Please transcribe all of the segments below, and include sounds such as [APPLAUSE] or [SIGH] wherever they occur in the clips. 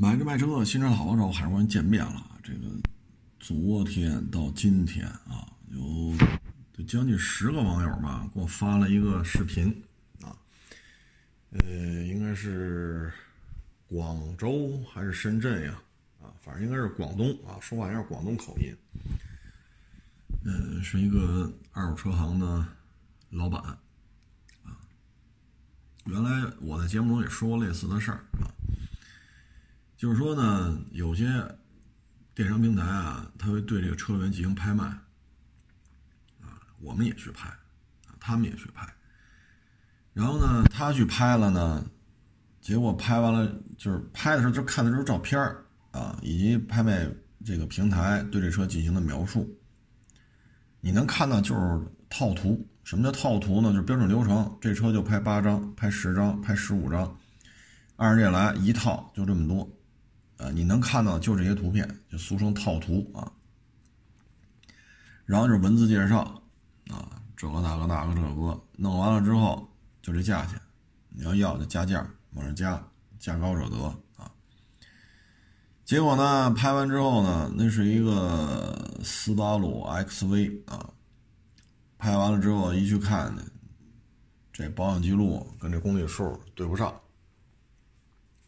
买车卖车，新车好找，海关见面了。这个昨天到今天啊，有将近十个网友吧，给我发了一个视频啊，呃，应该是广州还是深圳呀？啊，反正应该是广东啊，说话有点广东口音。嗯，是一个二手车行的老板啊。原来我在节目中也说过类似的事儿啊。就是说呢，有些电商平台啊，他会对这个车源进行拍卖，啊，我们也去拍，啊，他们也去拍，然后呢，他去拍了呢，结果拍完了，就是拍的时候就看的都是照片啊，以及拍卖这个平台对这车进行的描述，你能看到就是套图。什么叫套图呢？就是标准流程，这车就拍八张，拍十张，拍十五张，按这来一套就这么多。啊，你能看到就这些图片，就俗称套图啊。然后就是文字介绍，啊，这个那个那个这个，弄完了之后就这价钱，你要要就加价，往上加，价高者得啊。结果呢，拍完之后呢，那是一个斯巴鲁 XV 啊，拍完了之后一去看，这保养记录跟这公里数对不上，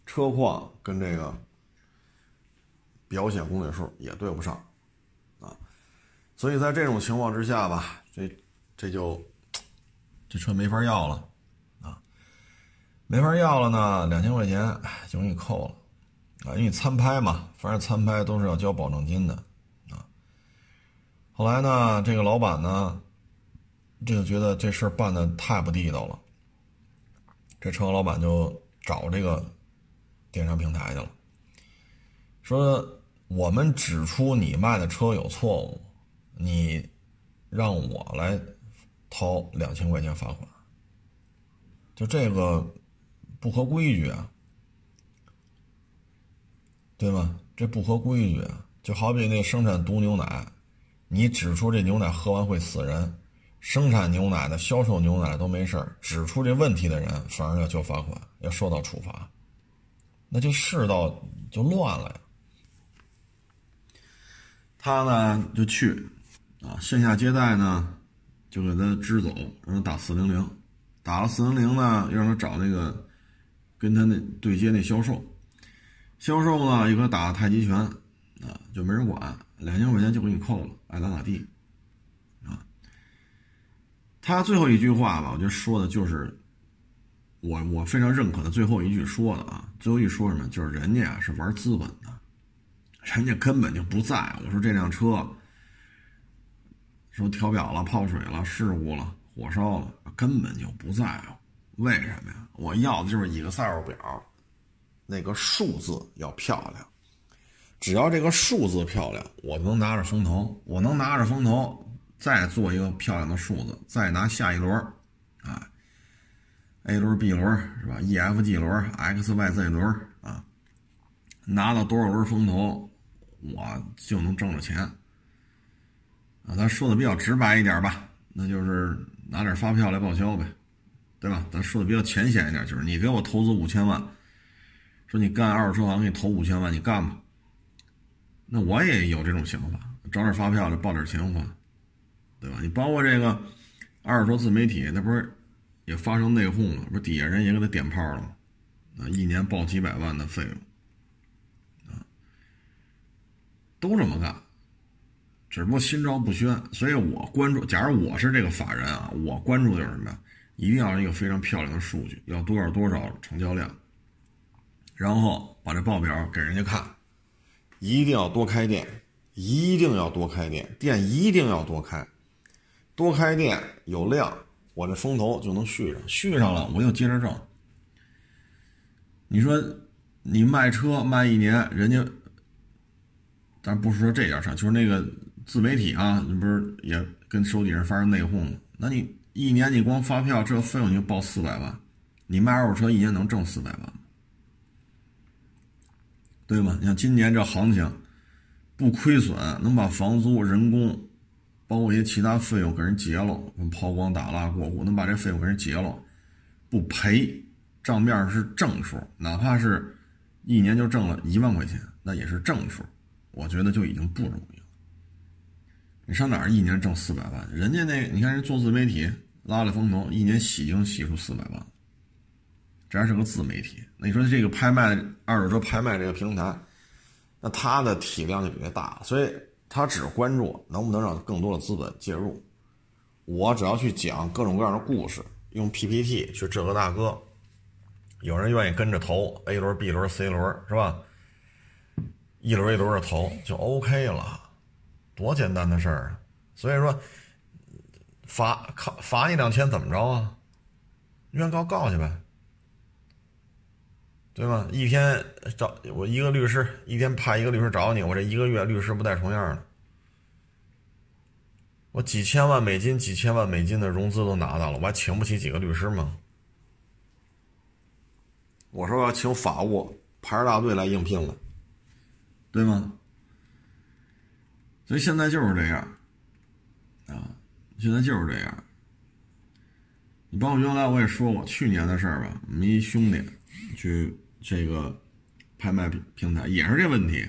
车况跟这个。表显公里数也对不上，啊，所以在这种情况之下吧，这这就这车没法要了，啊，没法要了呢，两千块钱就给你扣了，啊，因为参拍嘛，凡是参拍都是要交保证金的，啊，后来呢，这个老板呢，这就觉得这事办的太不地道了，这车老板就找这个电商平台去了，说。我们指出你卖的车有错误，你让我来掏两千块钱罚款，就这个不合规矩啊，对吗？这不合规矩啊！就好比那生产毒牛奶，你指出这牛奶喝完会死人，生产牛奶的、销售牛奶都没事，指出这问题的人反而要交罚款，要受到处罚，那就世道就乱了呀。他呢就去，啊，线下接待呢，就给他支走，让他打四零零，打了四零零呢，又让他找那个跟他那对接那销售，销售呢又给他打太极拳，啊，就没人管，两千块钱就给你扣了，爱咋咋地，啊，他最后一句话吧，我觉得说的就是我我非常认可的最后一句说的啊，最后一说什么，就是人家啊是玩资本。人家根本就不在乎，说这辆车，说调表了、泡水了、事故了、火烧了，根本就不在乎。为什么呀？我要的就是 Excel 表，那个数字要漂亮。只要这个数字漂亮，我能拿着风投，我能拿着风投再做一个漂亮的数字，再拿下一轮，啊，A 轮、B 轮是吧？E、F、G 轮、X、Y、Z 轮啊，拿到多少轮风投？我就能挣着钱，啊，咱说的比较直白一点吧，那就是拿点发票来报销呗，对吧？咱说的比较浅显一点，就是你给我投资五千万，说你干二手车行给你投五千万，你干吧。那我也有这种想法，找点发票来报点钱花，对吧？你包括这个二手车自媒体，那不是也发生内讧了？不是底下人也给他点炮了吗？啊，一年报几百万的费用。都这么干，只不过心照不宣。所以我关注，假如我是这个法人啊，我关注的就是什么呀？一定要一个非常漂亮的数据，要多少多少成交量，然后把这报表给人家看，一定要多开店，一定要多开店，店一定要多开，多开店有量，我这风投就能续上，续上了我又接着挣。你说你卖车卖一年，人家。咱不是说这件事就是那个自媒体啊，你不是也跟手底下发生内讧吗？那你一年你光发票这费用你就报四百万，你卖二手车一年能挣四百万吗？对吗？你像今年这行情，不亏损，能把房租、人工，包括一些其他费用给人结了，抛光打蜡过户，能把这费用给人结了，不赔，账面是正数，哪怕是一年就挣了一万块钱，那也是正数，我觉得就已经不容易了。你上哪儿一年挣四百万？人家那你看人做自媒体拉了风投，一年洗净洗出四百万，这还是个自媒体。那你说这个拍卖二手车拍卖这个平台，那它的体量就比较大，所以他只关注能不能让更多的资本介入。我只要去讲各种各样的故事，用 PPT 去这个大哥。有人愿意跟着投 A 轮、B 轮、C 轮，是吧？一轮一轮的投就 OK 了，多简单的事儿啊！所以说，罚靠罚你两千怎么着啊？原告告去呗，对吧？一天找我一个律师，一天派一个律师找你，我这一个月律师不带重样的。我几千万美金、几千万美金的融资都拿到了，我还请不起几个律师吗？我说要请法务排着大队来应聘了，对吗？所以现在就是这样，啊，现在就是这样。你包括原来我也说过去年的事儿吧，我们一兄弟去这个拍卖平台也是这问题，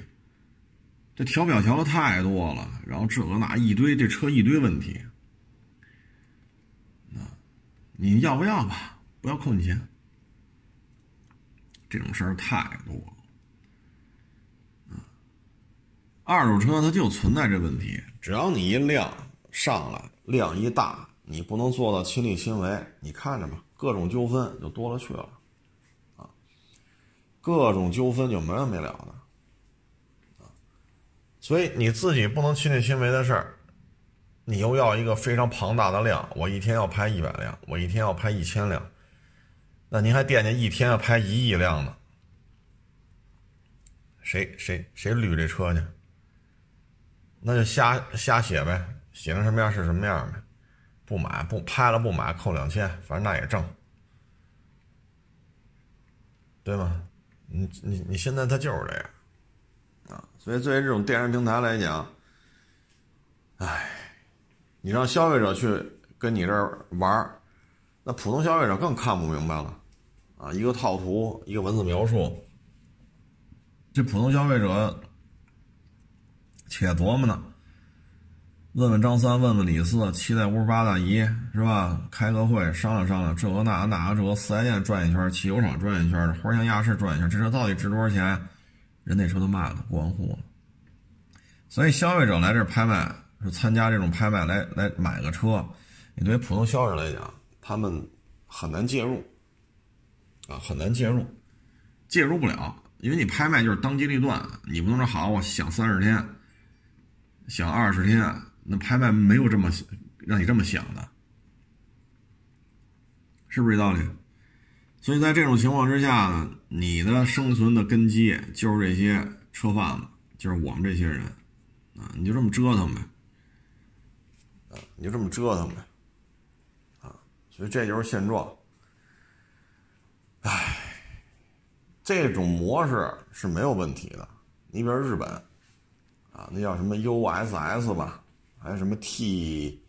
这调表调的太多了，然后这个那一堆，这车一堆问题，啊，你要不要吧？不要扣你钱。这种事儿太多了，二手车它就存在这问题，只要你一量上来，量一大，你不能做到亲力亲为，你看着吧，各种纠纷就多了去了，啊，各种纠纷就没完没了的，啊，所以你自己不能亲力亲为的事儿，你又要一个非常庞大的量，我一天要拍一百辆，我一天要拍一千辆。那您还惦记一天要拍一亿辆呢？谁谁谁捋这车去？那就瞎瞎写呗，写成什么样是什么样呗。不买不拍了不买扣两千，反正那也挣，对吗？你你你现在他就是这样啊，所以作为这种电商平台来讲，哎，你让消费者去跟你这儿玩那普通消费者更看不明白了。啊，一个套图，一个文字描述，这普通消费者且琢磨呢。问问张三，问问李四，七大姑八大姨是吧？开个会商量商量，这个那个那个这个四 S 店转一圈，汽修厂转一圈，花乡亚市转一圈，这车到底值多少钱？人那车都卖了，过完户了。所以消费者来这拍卖，是参加这种拍卖来来买个车，你对普通消费者来讲，他们很难介入。啊，很难介入，介入不了，因为你拍卖就是当机立断，你不能说好，我想三十天，想二十天，那拍卖没有这么让你这么想的，是不是这道理？所以在这种情况之下呢，你的生存的根基就是这些车贩子，就是我们这些人，啊，你就这么折腾呗，啊，你就这么折腾呗，啊，所以这就是现状。唉，这种模式是没有问题的。你比如日本，啊，那叫什么 USS 吧，还有什么 T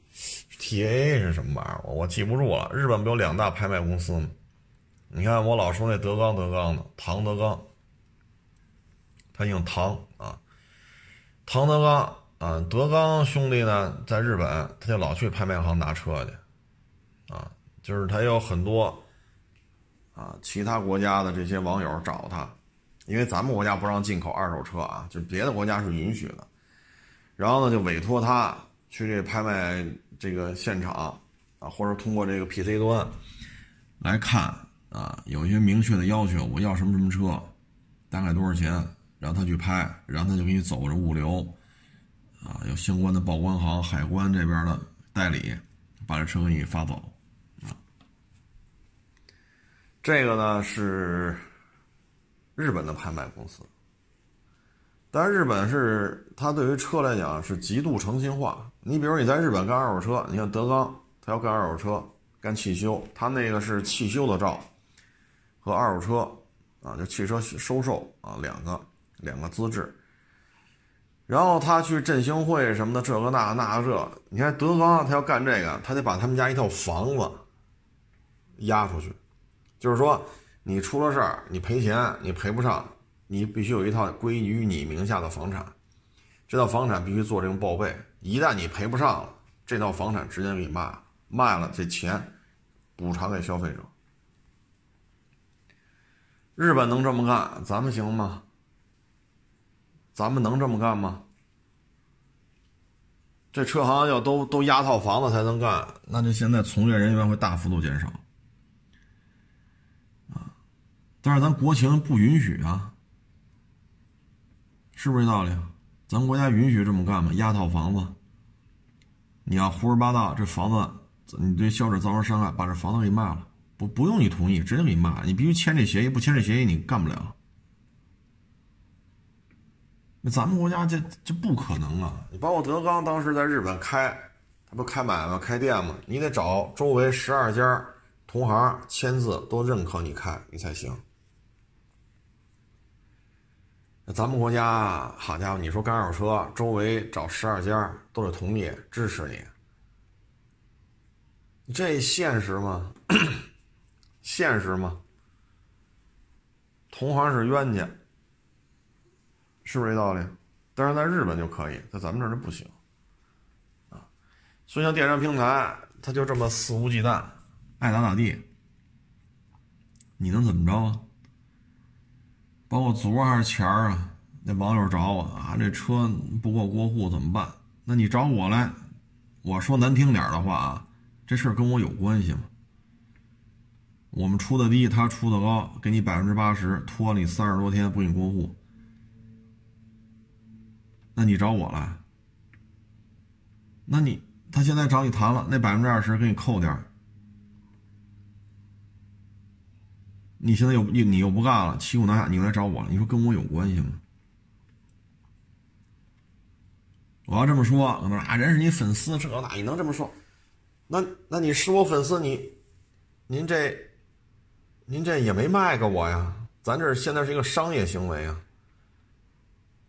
TA 是什么玩意儿？我我记不住了。日本不有两大拍卖公司吗？你看我老说那德纲德纲的唐德纲，他姓唐啊，唐德刚啊，德刚兄弟呢，在日本他就老去拍卖行拿车去，啊，就是他有很多。啊，其他国家的这些网友找他，因为咱们国家不让进口二手车啊，就别的国家是允许的。然后呢，就委托他去这拍卖这个现场啊，或者通过这个 PC 端来看啊，有一些明确的要求，我要什么什么车，大概多少钱，然后他去拍，然后他就给你走着物流啊，有相关的报关行、海关这边的代理，把这车给你发走。这个呢是日本的拍卖公司，但是日本是它对于车来讲是极度诚信化。你比如你在日本干二手车，你看德纲，他要干二手车、干汽修，他那个是汽修的照和二手车啊，就汽车收售啊两个两个资质。然后他去振兴会什么的，这个那那个这，你看德纲他要干这个，他得把他们家一套房子押出去。就是说，你出了事儿，你赔钱，你赔不上，你必须有一套归于你名下的房产，这套房产必须做这种报备。一旦你赔不上了，这套房产直接给你卖，卖了这钱补偿给消费者。日本能这么干，咱们行吗？咱们能这么干吗？这车行要都都押套房子才能干，那就现在从业人员会大幅度减少啊！但是咱国情不允许啊，是不是这道理？咱国家允许这么干吗？押套房子，你要胡说八道，这房子你对消费者造成伤害，把这房子给卖了，不不用你同意，直接给你卖，你必须签这协议，不签这协议你干不了。那咱们国家这这不可能啊！你包括德刚当时在日本开，他不开买卖开店吗？你得找周围十二家同行签字都认可你开，你才行。那咱们国家，好家伙，你说干二手车，周围找十二家都得同意支持你，这现实吗？[COUGHS] 现实吗？同行是冤家。是不是这道理？但是在日本就可以，在咱们这儿就不行，啊，所以像电商平台，他就这么肆无忌惮，爱咋咋地，你能怎么着啊？包括昨儿还是前儿啊，那网友找我啊，这车不过过户怎么办？那你找我来，我说难听点的话啊，这事儿跟我有关系吗？我们出的低，他出的高，给你百分之八十，拖你三十多天不给你过户。那你找我来？那你他现在找你谈了，那百分之二十给你扣点你现在又你你又不干了，骑虎难下，你又来找我了，你说跟我有关系吗？我要这么说，可能啊，人是你粉丝，这那你能这么说？那那你是我粉丝，你您这您这也没卖给我呀？咱这现在是一个商业行为啊。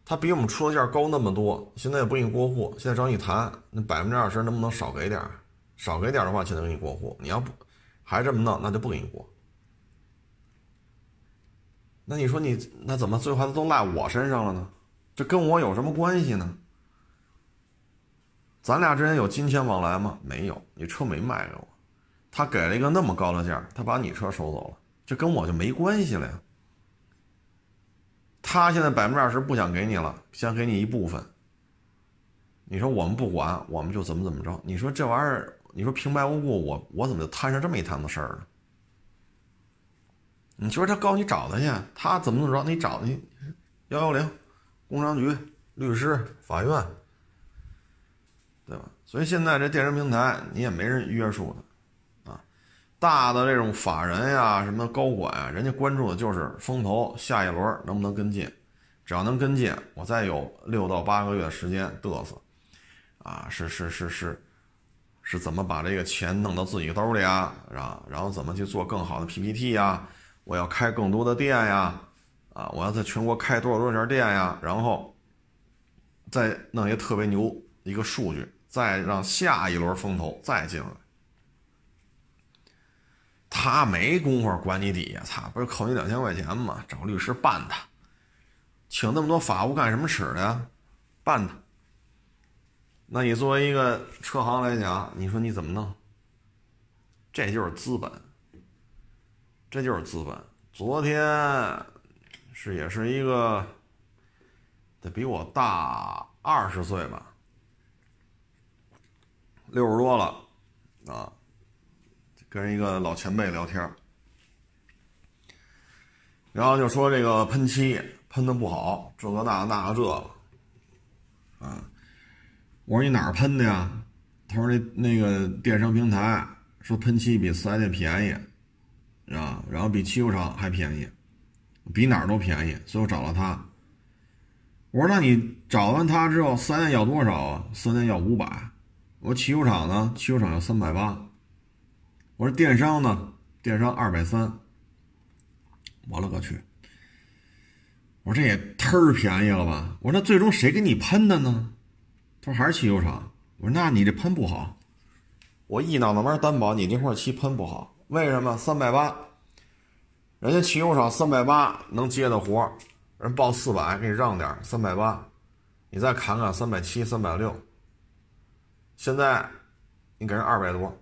他比我们出的价高那么多，现在也不给你过户。现在找你谈，那百分之二十能不能少给点少给点的话，现在给你过户。你要不还这么弄，那就不给你过。那你说你那怎么最后都赖我身上了呢？这跟我有什么关系呢？咱俩之间有金钱往来吗？没有，你车没卖给我，他给了一个那么高的价，他把你车收走了，这跟我就没关系了呀。他现在百分之二十不想给你了，想给你一部分。你说我们不管，我们就怎么怎么着？你说这玩意儿，你说平白无故，我我怎么就摊上这么一摊子事儿呢？你说他告你找他去，他怎么怎么着？你找你幺幺零，工商局、律师、法院，对吧？所以现在这电商平台你也没人约束他。啊大的这种法人呀，什么高管啊，人家关注的就是风投下一轮能不能跟进，只要能跟进，我再有六到八个月时间嘚瑟，啊，是是是是，是怎么把这个钱弄到自己兜里啊？啊，然后怎么去做更好的 PPT 呀？我要开更多的店呀，啊，我要在全国开多少多少家店呀？然后再弄一个特别牛一个数据，再让下一轮风投再进来。他没工夫管你底下，他不是扣你两千块钱吗？找律师办他，请那么多法务干什么使的呀？办他。那你作为一个车行来讲，你说你怎么弄？这就是资本，这就是资本。昨天是也是一个，得比我大二十岁吧，六十多了啊。跟一个老前辈聊天然后就说这个喷漆喷的不好，这个那个那个这个，啊，我说你哪儿喷的呀？他说那那个电商平台说喷漆比四 S 店便宜，啊，然后比汽修厂还便宜，比哪儿都便宜，所以我找了他。我说那你找完他之后，四 S 店要多少啊？四 S 店要五百，我说汽修厂呢？汽修厂要三百八。我说电商呢？电商二百三。我勒个去！我说这也忒便宜了吧？我说那最终谁给你喷的呢？他说还是汽修厂。我说那你这喷不好，我一脑子门担保你这块漆喷不好。为什么？三百八，人家汽修厂三百八能接的活人报四百，给你让点三百八，你再砍砍三百七、三百六。现在你给人二百多，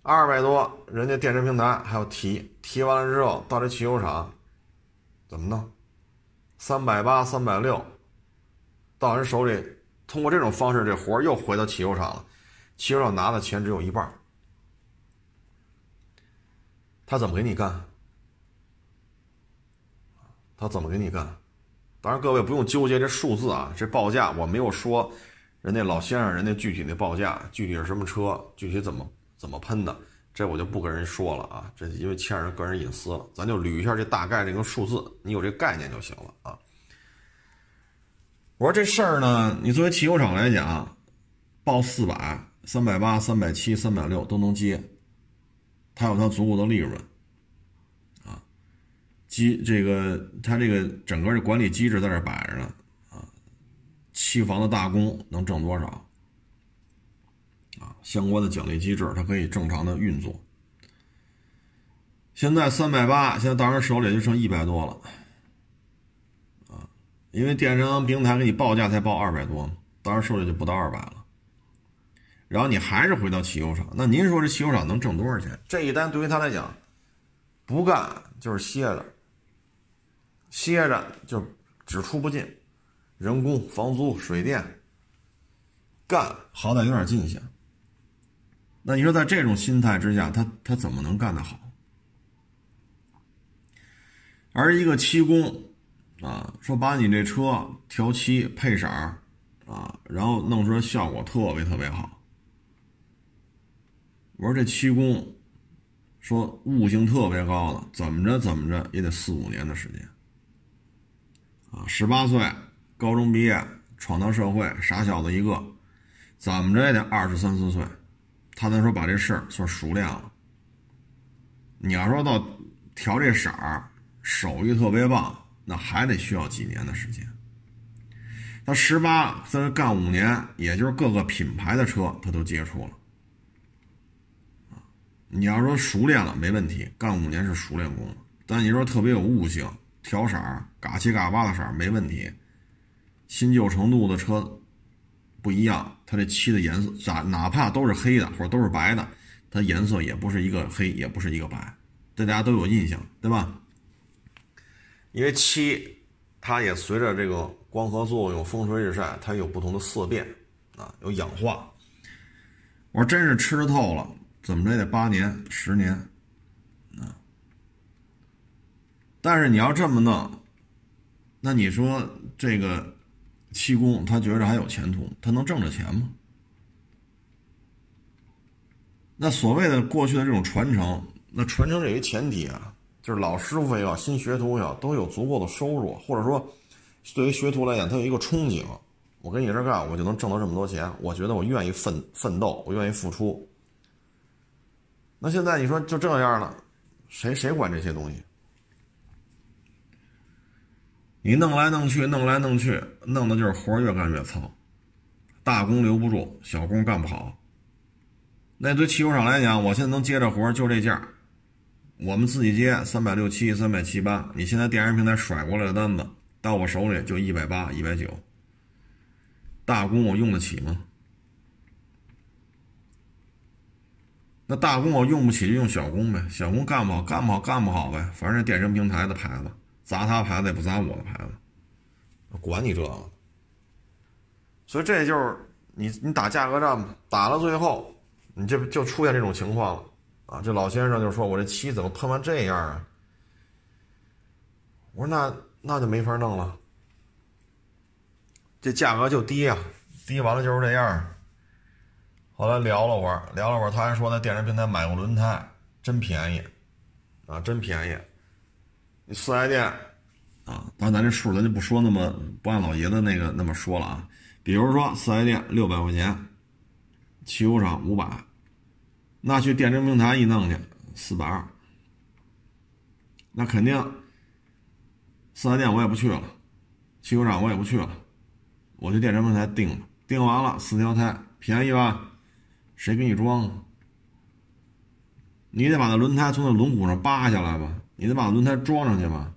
二百多，人家电商平台还要提，提完了之后到这汽修厂怎么弄？三百八、三百六，到人手里，通过这种方式，这活又回到汽修厂了，汽修厂拿的钱只有一半。他怎么给你干？他怎么给你干？当然，各位不用纠结这数字啊，这报价我没有说，人家老先生人家具体那报价，具体是什么车，具体怎么怎么喷的，这我就不跟人说了啊，这因为欠人个人隐私了，咱就捋一下这大概这个数字，你有这概念就行了啊。我说这事儿呢，你作为汽修厂来讲，报四百、三百八、三百七、三百六都能接。他有他足够的利润，啊，机这个他这个整个的管理机制在这摆着呢，啊，期房的大工能挣多少？啊，相关的奖励机制它可以正常的运作。现在三百八，现在到人手里就剩一百多了，啊，因为电商平台给你报价才报二百多，到人手里就不到二百了。然后你还是回到汽修厂，那您说这汽修厂能挣多少钱？这一单对于他来讲，不干就是歇着，歇着就只出不进，人工、房租、水电，干好歹有点进项。那你说在这种心态之下，他他怎么能干得好？而一个漆工啊，说把你这车调漆配色啊，然后弄出来效果特别特别好。我说这漆工，说悟性特别高的，怎么着怎么着也得四五年的时间。啊，十八岁高中毕业闯荡社会，傻小子一个，怎么着也得二十三四岁，他才说把这事儿算熟练了。你要说到调这色儿，手艺特别棒，那还得需要几年的时间。他十八，在干五年，也就是各个品牌的车他都接触了。你要说熟练了没问题，干五年是熟练工。但你说特别有悟性，调色儿嘎七嘎八的色儿没问题。新旧程度的车不一样，它这漆的颜色咋哪怕都是黑的或者都是白的，它颜色也不是一个黑，也不是一个白，这大家都有印象，对吧？因为漆它也随着这个光合作用、风吹日晒，它有不同的色变啊，有氧化。我真是吃透了。怎么着也得八年、十年，啊！但是你要这么弄，那你说这个漆工他觉着还有前途，他能挣着钱吗？那所谓的过去的这种传承，那传承这一前提啊，就是老师傅也好，新学徒也好，都有足够的收入，或者说对于学徒来讲，他有一个憧憬：我跟你这干，我就能挣到这么多钱。我觉得我愿意奋奋斗，我愿意付出。那现在你说就这样了，谁谁管这些东西？你弄来弄去，弄来弄去，弄的就是活越干越糙，大工留不住，小工干不好。那对汽修厂来讲，我现在能接着活就这价，我们自己接三百六七、三百七八，你现在电商平台甩过来的单子到我手里就一百八、一百九，大工我用得起吗？那大工我用不起就用小工呗，小工干不好干不好干不好呗，反正电商平台的牌子砸他牌子也不砸我的牌子，管你这个。所以这就是你你打价格战嘛，打到最后你这就出现这种情况了啊！这老先生就说我这漆怎么喷完这样啊？我说那那就没法弄了，这价格就低啊，低完了就是这样。后来聊了会儿，聊了会儿，他还说在电商平台买个轮胎真便宜，啊，真便宜。你四 S 店啊，当然咱这数咱就不说那么不按老爷子那个那么说了啊。比如说四 S 店六百块钱，汽修厂五百，那去电商平台一弄去四百二，那肯定四 S 店我也不去了，汽修厂我也不去了，我去电商平台订了，订完了四条胎便宜吧？谁给你装？你得把那轮胎从那轮毂上扒下来吧，你得把轮胎装上去吧。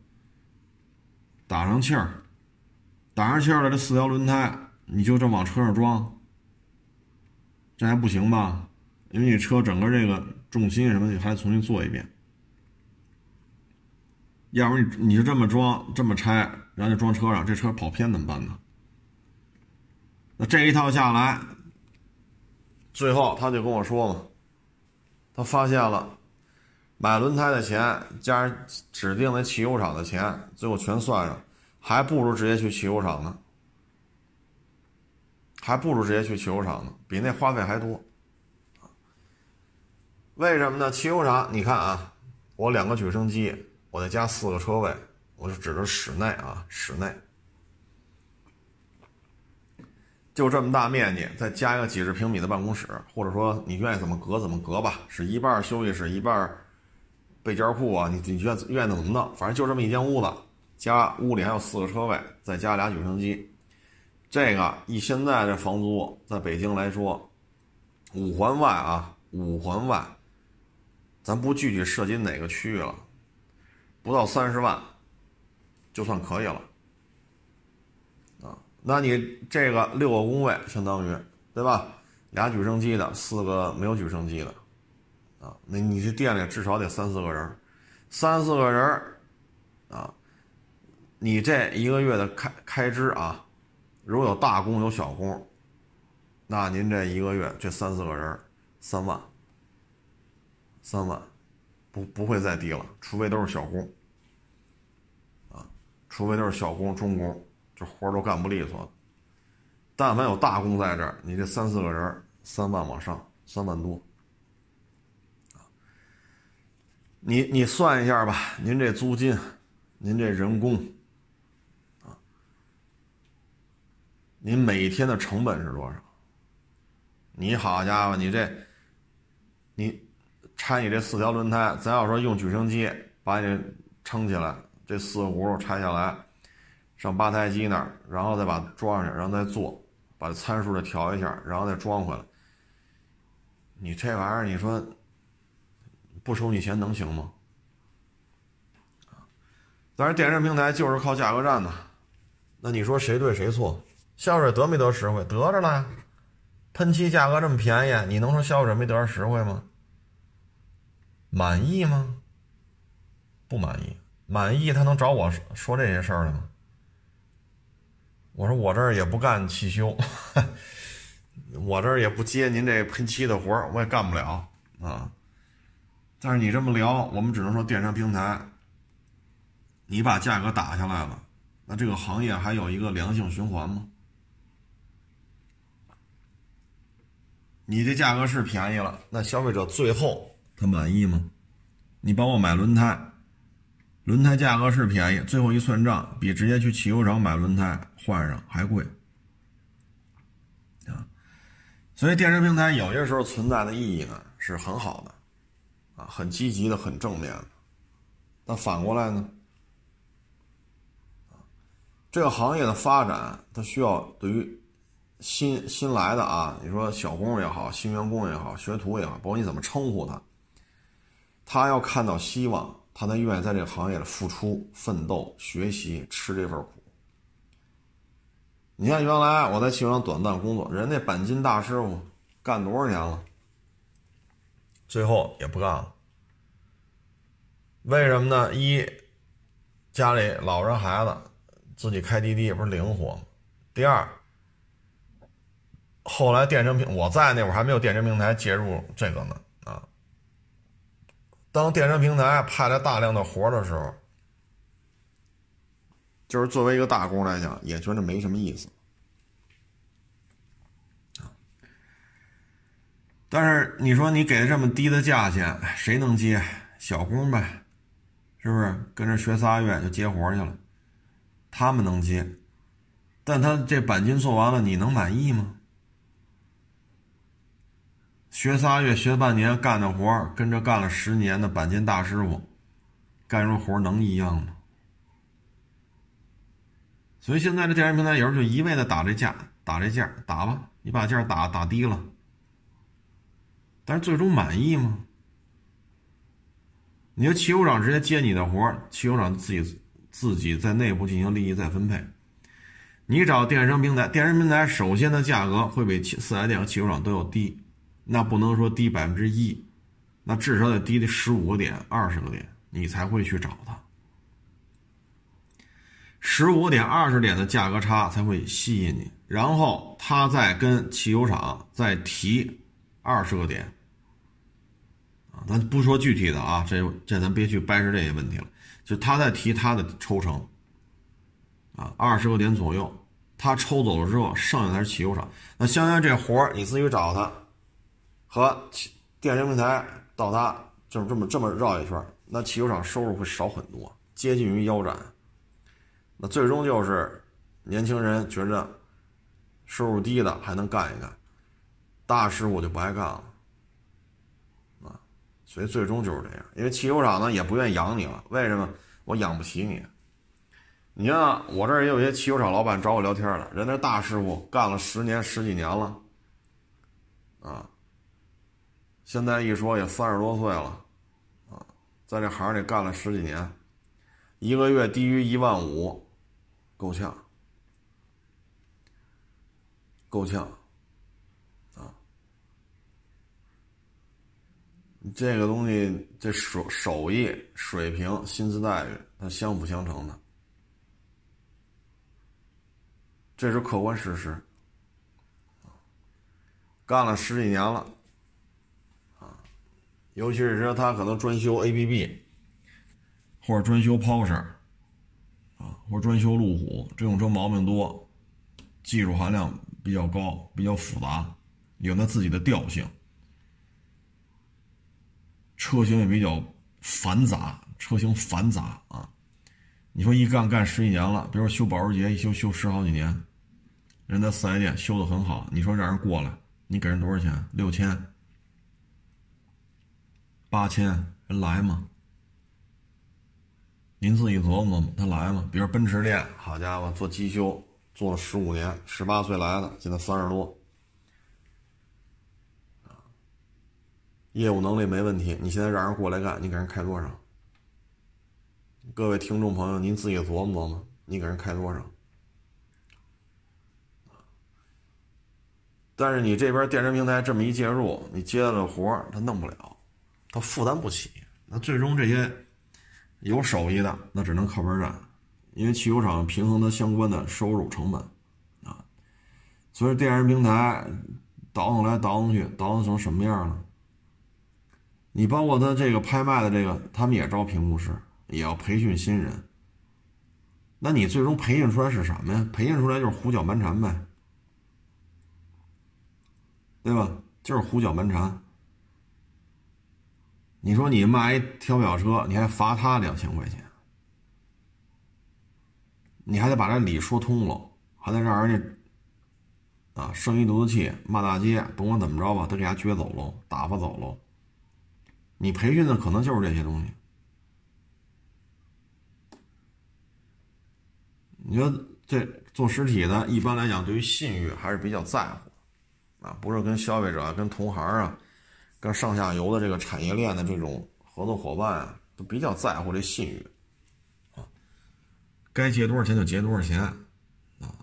打上气儿，打上气儿了，这四条轮胎你就这往车上装，这还不行吧？因为你车整个这个重心什么的还得重新做一遍，要不你你就这么装这么拆，然后就装车上，这车跑偏怎么办呢？那这一套下来，最后他就跟我说嘛，他发现了买轮胎的钱加上指定的汽油厂的钱，最后全算上，还不如直接去汽油厂呢，还不如直接去汽油厂呢，比那花费还多。为什么呢？汽油厂，你看啊，我两个举升机，我再加四个车位，我就指着室内啊，室内就这么大面积，再加一个几十平米的办公室，或者说你愿意怎么隔怎么隔吧，是一半休息室，一半备件库啊，你你愿愿意怎么弄，反正就这么一间屋子，加屋里还有四个车位，再加俩举升机，这个以现在这房租在北京来说，五环外啊，五环外。咱不具体涉及哪个区域了，不到三十万，就算可以了，那你这个六个工位相当于，对吧？俩举升机的，四个没有举升机的，啊，那你这店里至少得三四个人，三四个人，啊，你这一个月的开开支啊，如果有大工有小工，那您这一个月这三四个人三万。三万，不不会再低了，除非都是小工，啊，除非都是小工、中工，这活都干不利索。但凡有大工在这儿，你这三四个人，三万往上，三万多，啊，你你算一下吧，您这租金，您这人工，啊，您每天的成本是多少？你好家伙，你这，你。拆你这四条轮胎，咱要说用举升机把你撑起来，这四个轱辘拆下来，上八台机那儿，然后再把装上去，然后再做，把参数再调一下，然后再装回来。你这玩意儿，你说不收你钱能行吗？但是电商平台就是靠价格战呢，那你说谁对谁错？消费者得没得实惠？得着了，喷漆价格这么便宜，你能说消费者没得着实惠吗？满意吗？不满意。满意他能找我说这些事儿了吗？我说我这儿也不干汽修，我这儿也不接您这喷漆的活儿，我也干不了啊。但是你这么聊，我们只能说电商平台，你把价格打下来了，那这个行业还有一个良性循环吗？你这价格是便宜了，那消费者最后。他满意吗？你帮我买轮胎，轮胎价格是便宜，最后一算账比直接去汽油厂买轮胎换上还贵啊！所以电商平台有些时候存在的意义呢是很好的，啊，很积极的，很正面的。但反过来呢，这个行业的发展，它需要对于新新来的啊，你说小工也好，新员工也好，学徒也好，包括你怎么称呼他。他要看到希望，他才愿意在这个行业里付出、奋斗、学习、吃这份苦。你看，原来我在汽修厂短暂工作，人家钣金大师傅干多少年了，最后也不干了。为什么呢？一，家里老人孩子，自己开滴滴不是灵活？第二，后来电商平我在那会儿还没有电商平台介入这个呢。当电商平台派来大量的活的时候，就是作为一个大工来讲，也觉得没什么意思但是你说你给这么低的价钱，谁能接？小工呗，是不是？跟着学仨月就接活去了，他们能接，但他这钣金做完了，你能满意吗？学仨月，学半年，干的活跟着干了十年的钣金大师傅干出活能一样吗？所以现在这电商平台有时候就一味的打这价，打这价，打吧，你把价打打低了，但是最终满意吗？你说汽修厂直接接你的活汽修厂自己自己在内部进行利益再分配。你找电商平台，电商平台首先的价格会比四 S 店和汽修厂都要低，那不能说低百分之一，那至少得低的十五个点、二十个点，你才会去找它。十五点、二十点的价格差才会吸引你，然后他再跟汽油厂再提二十个点，啊，咱不说具体的啊，这这咱别去掰扯这些问题了，就他在提他的抽成，啊，二十个点左右，他抽走了之后，剩下才是汽油厂。那相当于这活儿你自己找他，和电商平台到他就是这么这么绕一圈，那汽修厂收入会少很多，接近于腰斩。那最终就是年轻人觉着收入低的还能干一干，大师傅就不爱干了啊，所以最终就是这样。因为汽修厂呢也不愿意养你了，为什么？我养不起你。你看我这儿也有些汽修厂老板找我聊天了，人家大师傅干了十年十几年了，啊，现在一说也三十多岁了，啊，在这行里干了十几年，一个月低于一万五。够呛，够呛，啊！这个东西，这手手艺水平、薪资待遇，它相辅相成的，这是客观事实。干了十几年了，尤其是说他可能专修 ABB，或者专修 Porsche 啊。或者专修路虎，这种车毛病多，技术含量比较高，比较复杂，有它自己的调性，车型也比较繁杂，车型繁杂啊。你说一干干十几年了，比如说修保时捷，一修修十好几年，人家四 S 店修的很好，你说让人过来，你给人多少钱？六千、八千，人来吗？您自己琢磨琢磨，他来吗？比如奔驰店，好家伙，做机修做了十五年，十八岁来的，现在三十多，业务能力没问题。你现在让人过来干，你给人开多少？各位听众朋友，您自己琢磨琢磨，你给人开多少？但是你这边电商平台这么一介入，你接了活儿，他弄不了，他负担不起，那最终这些。有手艺的那只能靠边站，因为汽修厂平衡它相关的收入成本，啊，所以电商平台倒腾来倒腾去，倒腾成什么样了？你包括他这个拍卖的这个，他们也招评估师，也要培训新人。那你最终培训出来是什么呀？培训出来就是胡搅蛮缠呗，对吧？就是胡搅蛮缠。你说你卖一调表车，你还罚他两千块钱，你还得把这理说通了，还得让人家啊生一肚子气，骂大街，甭管怎么着吧，都给他撅走喽，打发走喽。你培训的可能就是这些东西。你说这做实体的，一般来讲对于信誉还是比较在乎，啊，不是跟消费者、跟同行啊。跟上下游的这个产业链的这种合作伙伴啊，都比较在乎这信誉啊，该结多少钱就结多少钱啊，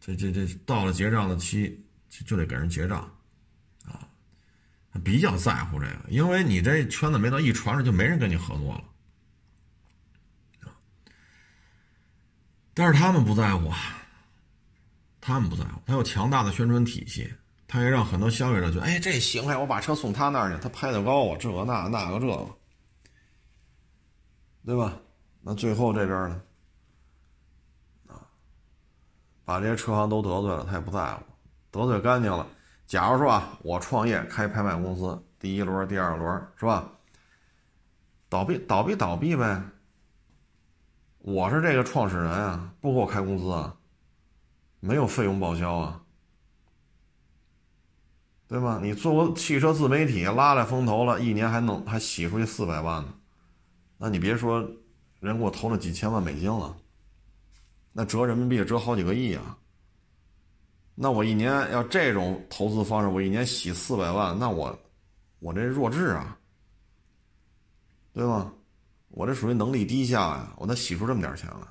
这这这到了结账的期就得给人结账啊，比较在乎这个，因为你这圈子没到一传上就没人跟你合作了但是他们不在乎啊，他们不在乎，他有强大的宣传体系。他也让很多消费者觉得，哎，这行哎，我把车送他那儿去，他拍的高啊，这个那那个这个，对吧？那最后这边呢，啊，把这些车行都得罪了，他也不在乎，得罪干净了。假如说啊，我创业开拍卖公司，第一轮、第二轮是吧？倒闭，倒闭，倒闭呗。我是这个创始人啊，不给我开工资啊，没有费用报销啊。对吧？你做个汽车自媒体，拉来风投了，一年还能还洗出去四百万呢，那你别说，人给我投了几千万美金了，那折人民币折好几个亿啊。那我一年要这种投资方式，我一年洗四百万，那我我这弱智啊，对吧？我这属于能力低下呀，我能洗出这么点钱来，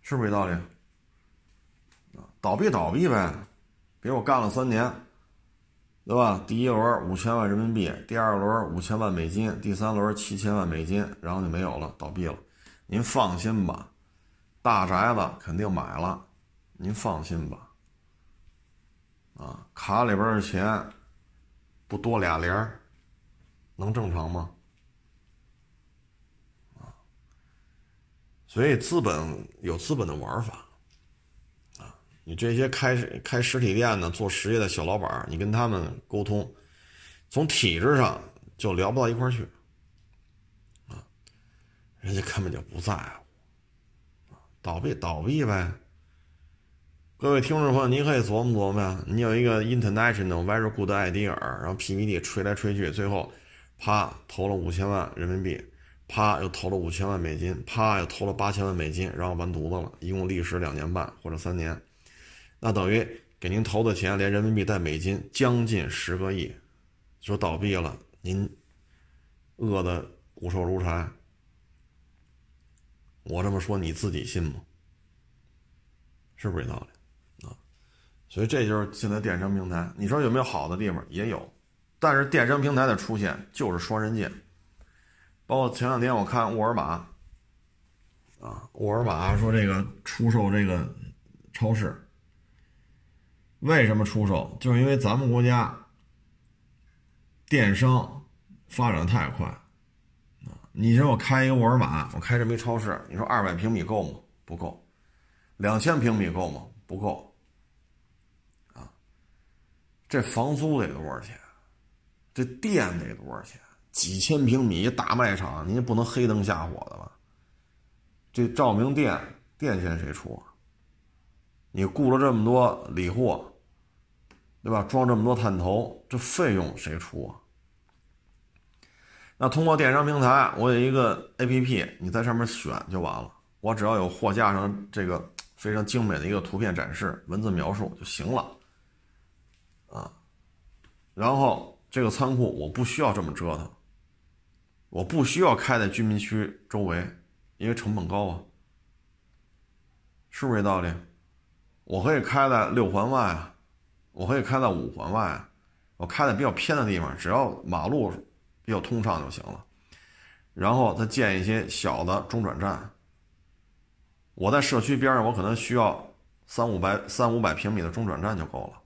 是不是这道理？倒闭倒闭呗，给我干了三年，对吧？第一轮五千万人民币，第二轮五千万美金，第三轮七千万美金，然后就没有了，倒闭了。您放心吧，大宅子肯定买了，您放心吧。啊，卡里边的钱不多俩零，能正常吗？啊，所以资本有资本的玩法。你这些开开实体店的、做实业的小老板你跟他们沟通，从体制上就聊不到一块去，啊，人家根本就不在乎，倒闭倒闭呗。各位听众朋友，你可以琢磨琢磨呀，你有一个 international very good idea，然后 PPT 吹来吹去，最后啪投了五千万人民币，啪又投了五千万美金，啪又投了八千万美金，然后完犊子了，一共历时两年半或者三年。那等于给您投的钱，连人民币带美金，将近十个亿，说倒闭了，您饿得骨瘦如柴。我这么说你自己信吗？是不是这道理啊？所以这就是现在电商平台，你说有没有好的地方？也有，但是电商平台的出现就是双刃剑。包括前两天我看沃尔玛，啊，沃尔玛说这个出售这个超市。为什么出售？就是因为咱们国家电商发展太快啊！你说我开一个沃尔玛，我开这么一超市，你说二百平米够吗？不够。两千平米够吗？不够。啊，这房租得多少钱？这店得多少钱？几千平米大卖场，您不能黑灯瞎火的吧？这照明电电钱谁出啊？你雇了这么多理货。对吧？装这么多探头，这费用谁出啊？那通过电商平台，我有一个 APP，你在上面选就完了。我只要有货架上这个非常精美的一个图片展示、文字描述就行了，啊。然后这个仓库我不需要这么折腾，我不需要开在居民区周围，因为成本高啊，是不是这道理？我可以开在六环外啊。我可以开在五环外，我开在比较偏的地方，只要马路比较通畅就行了。然后再建一些小的中转站。我在社区边上，我可能需要三五百、三五百平米的中转站就够了。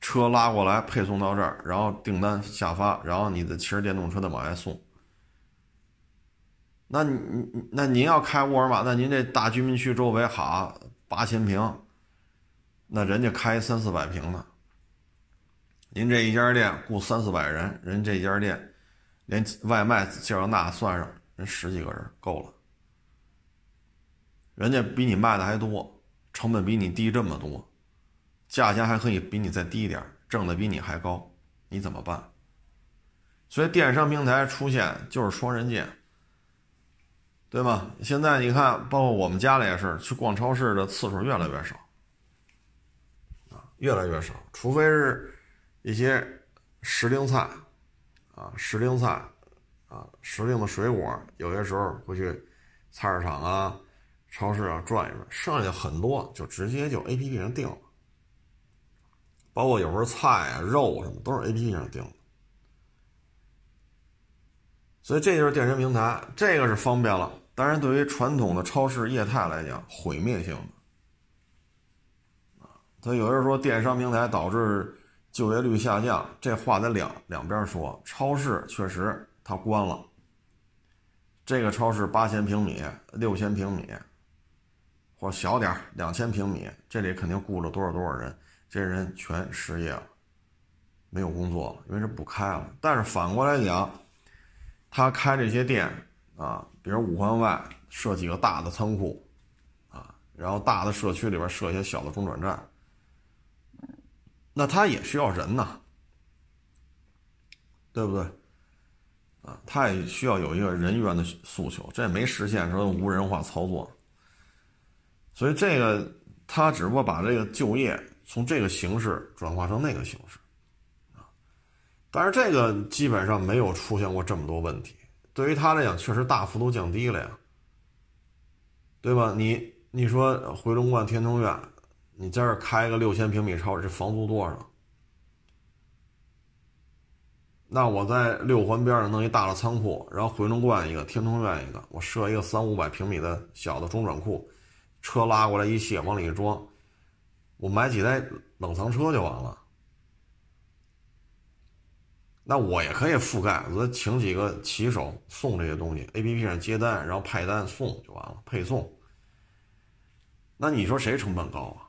车拉过来配送到这儿，然后订单下发，然后你的骑着电动车再往外送。那你你那您要开沃尔玛，那您这大居民区周围哈八千平。那人家开三四百平的，您这一家店雇三四百人，人这家店连外卖、介绍那算上，人十几个人够了。人家比你卖的还多，成本比你低这么多，价钱还可以比你再低点，挣的比你还高，你怎么办？所以电商平台出现就是双刃剑，对吗？现在你看，包括我们家里也是，去逛超市的次数越来越少。越来越少，除非是一些时令菜，啊，时令菜，啊，时令的水果，有些时候会去菜市场啊、超市啊转一转，剩下很多就直接就 A P P 上订了，包括有时候菜啊、肉什么都是 A P P 上订的，所以这就是电商平台，这个是方便了，当然对于传统的超市业态来讲，毁灭性的。所以有人说电商平台导致就业率下降，这话得两两边说。超市确实它关了，这个超市八千平米、六千平米，或小点两千平米，这里肯定雇了多少多少人，这人全失业了，没有工作了，因为这不开了。但是反过来讲，他开这些店啊，比如五环外设几个大的仓库啊，然后大的社区里边设一些小的中转站。那他也需要人呐，对不对？啊，他也需要有一个人员的诉求，这也没实现说无人化操作，所以这个他只不过把这个就业从这个形式转化成那个形式，啊，但是这个基本上没有出现过这么多问题，对于他来讲，确实大幅度降低了呀，对吧？你你说回龙观天通苑，你在这开个六千平米超市，这房租多少？那我在六环边上弄一大的仓库，然后回龙观一个，天通苑一个，我设一个三五百平米的小的中转库，车拉过来一卸，往里一装，我买几台冷藏车就完了。那我也可以覆盖，我请几个骑手送这些东西，A P P 上接单，然后派单送就完了，配送。那你说谁成本高啊？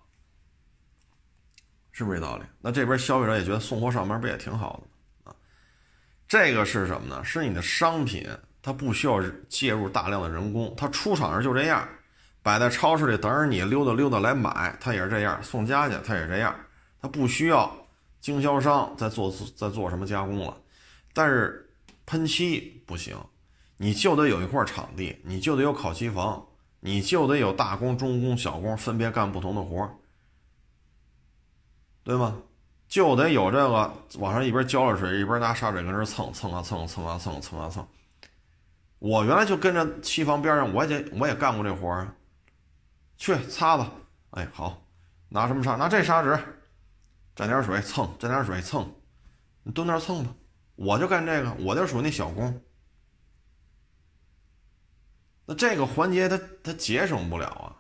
是不是这道理？那这边消费者也觉得送货上门不也挺好的啊？这个是什么呢？是你的商品，它不需要介入大量的人工，它出厂时就这样，摆在超市里等着你溜达溜达来买，它也是这样，送家去它也是这样，它不需要经销商在做在做什么加工了。但是喷漆不行，你就得有一块场地，你就得有烤漆房，你就得有大工、中工、小工分别干不同的活儿对吗？就得有这个，往上一边浇了水，一边拿砂纸跟这蹭蹭啊蹭蹭啊蹭蹭啊蹭。我原来就跟着漆房边上，我也我也干过这活儿。去擦吧，哎好，拿什么擦？拿这砂纸，沾点水蹭，沾点水蹭，你蹲那蹭吧。我就干这个，我就属于那小工。那这个环节它它节省不了啊，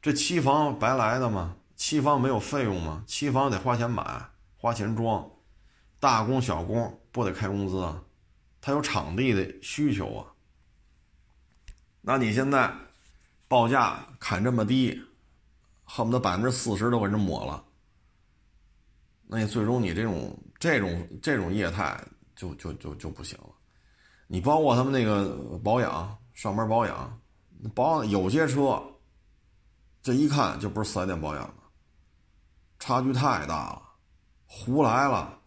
这漆房白来的吗？漆房没有费用吗？漆房得花钱买，花钱装，大工小工不得开工资啊？他有场地的需求啊。那你现在报价砍这么低，恨不得百分之四十都给人抹了，那你最终你这种这种这种业态就就就就不行了。你包括他们那个保养，上门保养，保养有些车，这一看就不是四 S 店保养。差距太大了，胡来了，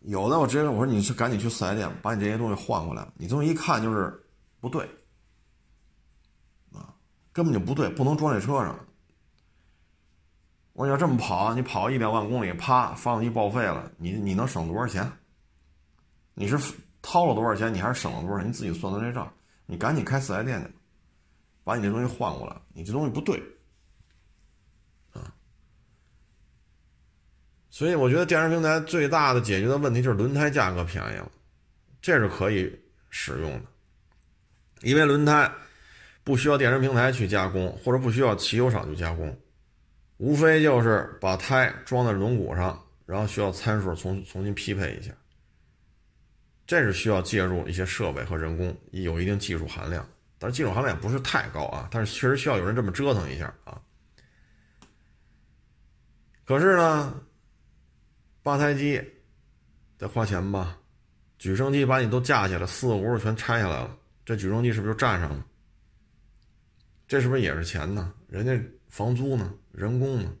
有的我直接我说你是赶紧去四 S 店把你这些东西换过来，你这么一看就是不对，啊，根本就不对，不能装这车上。我要这么跑，你跑一两万公里，啪，发动机报废了，你你能省多少钱？你是掏了多少钱？你还是省了多少钱？你自己算算这账，你赶紧开四 S 店去，把你这东西换过来，你这东西不对。所以我觉得电商平台最大的解决的问题就是轮胎价格便宜了，这是可以使用的，因为轮胎不需要电商平台去加工，或者不需要汽修厂去加工，无非就是把胎装在轮毂上，然后需要参数重重新匹配一下，这是需要介入一些设备和人工，有一定技术含量，但是技术含量也不是太高啊，但是确实需要有人这么折腾一下啊。可是呢？八胎机得花钱吧？举升机把你都架起来，四个轱辘全拆下来了，这举升机是不是就占上了？这是不是也是钱呢？人家房租呢？人工呢？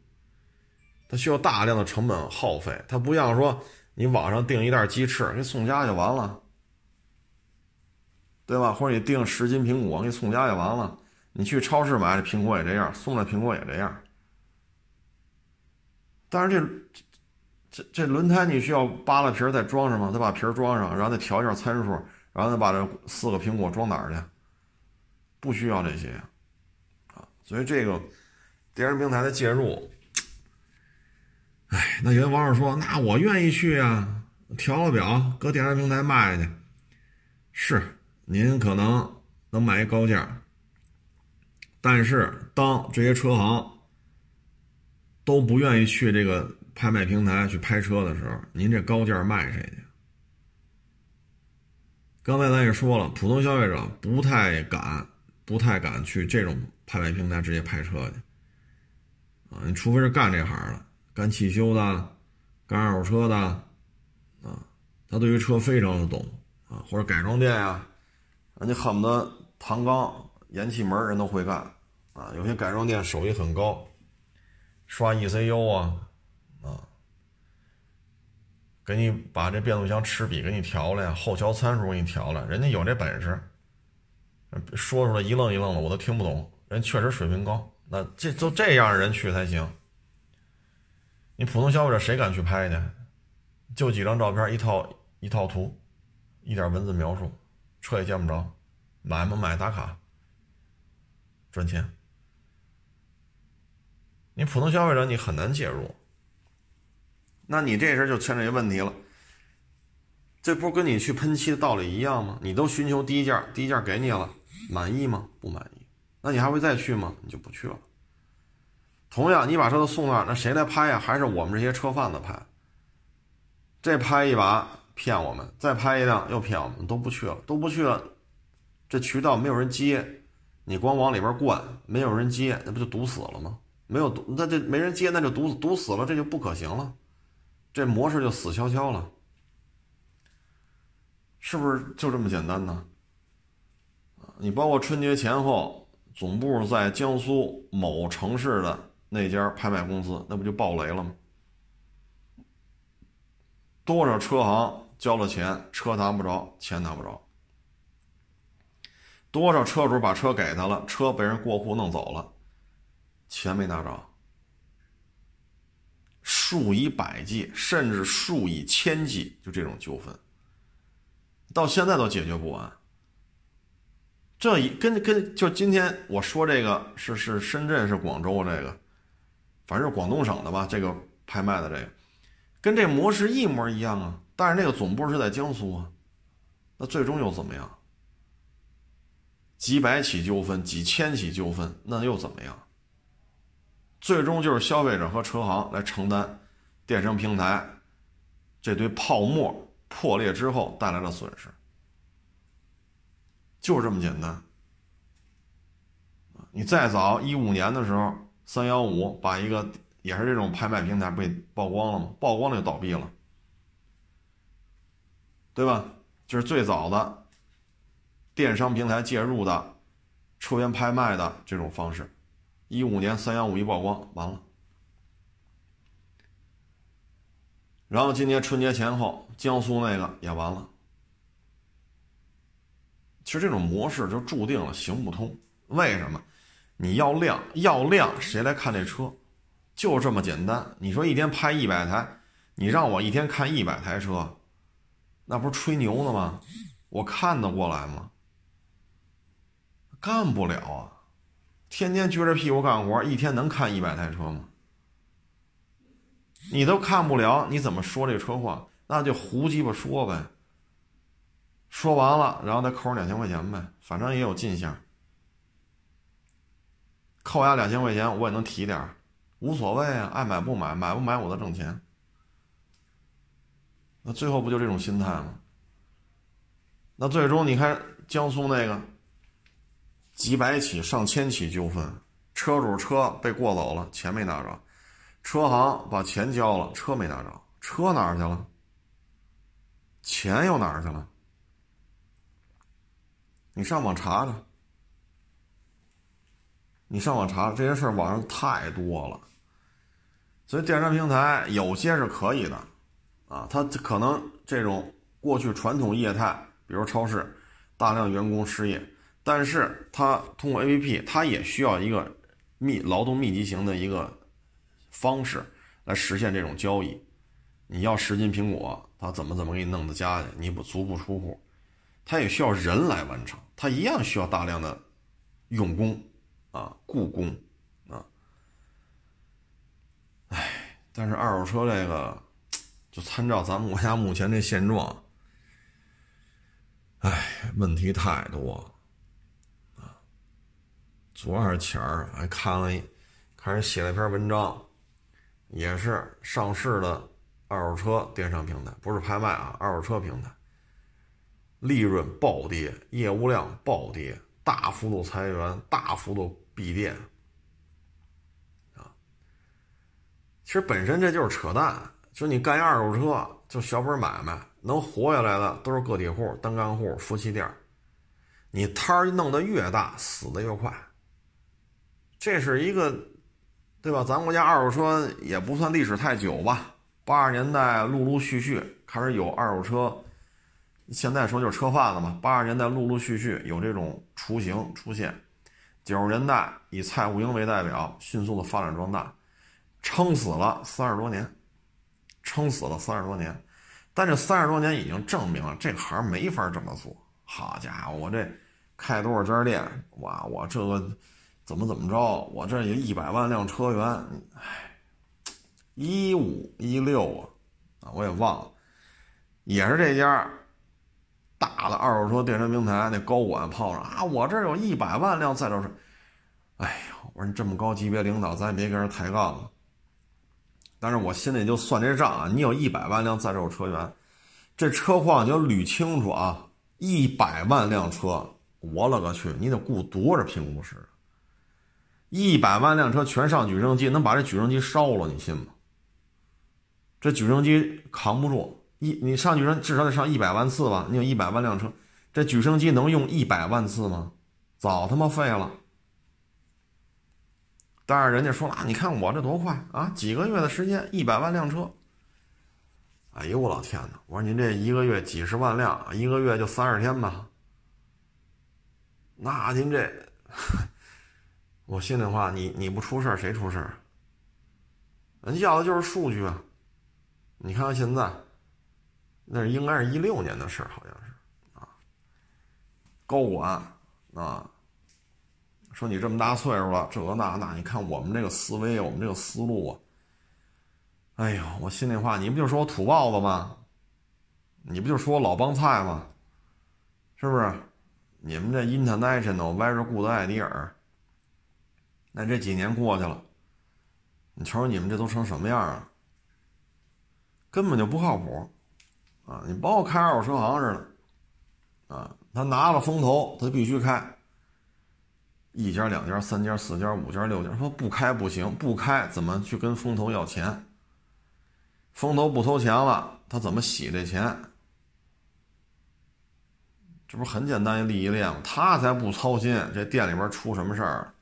它需要大量的成本耗费，它不像说你网上订一袋鸡翅给你送家就完了，对吧？或者你订十斤苹果给你送家就完了，你去超市买这苹果也这样，送的苹果也这样，但是这。这这轮胎你需要扒了皮儿再装上吗？再把皮儿装上，然后再调一下参数，然后再把这四个苹果装哪儿去？不需要这些啊！所以这个电商平台的介入，哎，那有的网友说：“那我愿意去啊，调个表搁电商平台卖去。”是，您可能能买一高价，但是当这些车行都不愿意去这个。拍卖平台去拍车的时候，您这高价卖谁去？刚才咱也说了，普通消费者不太敢，不太敢去这种拍卖平台直接拍车去。啊，你除非是干这行的，干汽修的，干二手车的，啊，他对于车非常的懂啊，或者改装店呀，人家恨不得弹钢、燃气门人都会干啊，有些改装店手艺很高，刷 ECU 啊。给你把这变速箱齿比给你调了呀，后桥参数给你调了，人家有这本事，说出来一愣一愣的，我都听不懂。人确实水平高，那这都这样人去才行。你普通消费者谁敢去拍去？就几张照片，一套一套图，一点文字描述，车也见不着，买吗？买打卡，赚钱。你普通消费者你很难介入，那你这事就牵扯一个问题了。这不跟你去喷漆的道理一样吗？你都寻求低价，低价给你了，满意吗？不满意，那你还会再去吗？你就不去了。同样，你把车子送那儿，那谁来拍呀？还是我们这些车贩子拍。这拍一把骗我们，再拍一辆又骗我们，都不去了，都不去了。这渠道没有人接，你光往里边灌，没有人接，那不就堵死了吗？没有堵，那这没人接，那就堵堵死了，这就不可行了，这模式就死翘翘了。是不是就这么简单呢？你包括春节前后，总部在江苏某城市的那家拍卖公司，那不就爆雷了吗？多少车行交了钱，车拿不着，钱拿不着；多少车主把车给他了，车被人过户弄走了，钱没拿着。数以百计，甚至数以千计，就这种纠纷。到现在都解决不完。这一跟跟就今天我说这个是是深圳是广州这个，反正是广东省的吧？这个拍卖的这个，跟这模式一模一样啊。但是那个总部是在江苏啊，那最终又怎么样？几百起纠纷，几千起纠纷，那又怎么样？最终就是消费者和车行来承担电商平台这堆泡沫。破裂之后带来的损失，就是这么简单。你再早一五年的时候，三幺五把一个也是这种拍卖平台被曝光了吗？曝光了就倒闭了，对吧？就是最早的电商平台介入的车源拍卖的这种方式，一五年三幺五一曝光，完了。然后今年春节前后，江苏那个也完了。其实这种模式就注定了行不通。为什么？你要量，要量，谁来看这车？就这么简单。你说一天拍一百台，你让我一天看一百台车，那不是吹牛呢吗？我看得过来吗？干不了啊！天天撅着屁股干活，一天能看一百台车吗？你都看不了，你怎么说这车况？那就胡鸡巴说呗。说完了，然后再扣上两千块钱呗，反正也有进项。扣押两千块钱，我也能提点无所谓啊，爱买不买，买不买我都挣钱。那最后不就这种心态吗？那最终你看江苏那个几百起、上千起纠纷，车主车被过走了，钱没拿着。车行把钱交了，车没拿着，车哪儿去了？钱又哪儿去了？你上网查查，你上网查这些事儿，网上太多了。所以电商平台有些是可以的，啊，它可能这种过去传统业态，比如超市，大量员工失业，但是它通过 APP，它也需要一个密劳动密集型的一个。方式来实现这种交易，你要十斤苹果，他怎么怎么给你弄到家去？你不足不出户，他也需要人来完成，他一样需要大量的用工啊，雇工啊。哎，但是二手车这个，就参照咱们国家目前这现状，哎，问题太多啊。昨儿前儿还看了，看人写了一篇文章。也是上市的二手车电商平台，不是拍卖啊，二手车平台，利润暴跌，业务量暴跌，大幅度裁员，大幅度闭店，啊，其实本身这就是扯淡，就你干一二手车，就小本买卖，能活下来的都是个体户、单干户、夫妻店，你摊儿弄得越大，死的越快，这是一个。对吧？咱国家二手车也不算历史太久吧，八十年代陆陆续续开始有二手车，现在说就是车贩子嘛。八十年代陆陆续续有这种雏形出现，九十年代以蔡钴英为代表迅速的发展壮大，撑死了三十多年，撑死了三十多年，但这三十多年已经证明了这行没法这么做。好家伙，我这开多少家店，哇，我这个怎么怎么着，我这也一百万辆车源，哎，一五一六啊，啊，我也忘了，也是这家大的二手车电商平台那高管泡上啊，我这有一百万辆在这车，哎呀，我说你这么高级别领导，咱也别跟人抬杠了。但是我心里就算这账啊，你有一百万辆在售车源，这车况你就捋清楚啊，一百万辆车，我勒个去，你得雇多少评估师？一百万辆车全上举升机，能把这举升机烧了，你信吗？这举升机扛不住，一你上举升至少得上一百万次吧？你有一百万辆车，这举升机能用一百万次吗？早他妈废了。但是人家说了，你看我这多快啊！几个月的时间，一百万辆车。哎呦我老天哪！我说您这一个月几十万辆，一个月就三十天吧？那您这，我心里话，你你不出事谁出事人要的就是数据啊！你看看现在，那应该是一六年的事好像是啊。高管啊。说你这么大岁数了，这那那，你看我们这个思维，我们这个思路啊，哎呦，我心里话，你不就说我土包子吗？你不就说我老帮菜吗？是不是？你们这 international very good idea，那这几年过去了，你瞅瞅你们这都成什么样了？根本就不靠谱啊！你包括开二手车行似的啊，他拿了风投，他必须开。一家、两家、三家、四家、五家、六家，说不开不行，不开怎么去跟风投要钱？风投不投钱了，他怎么洗这钱？这不很简单一利益链吗？他才不操心这店里边出什么事儿，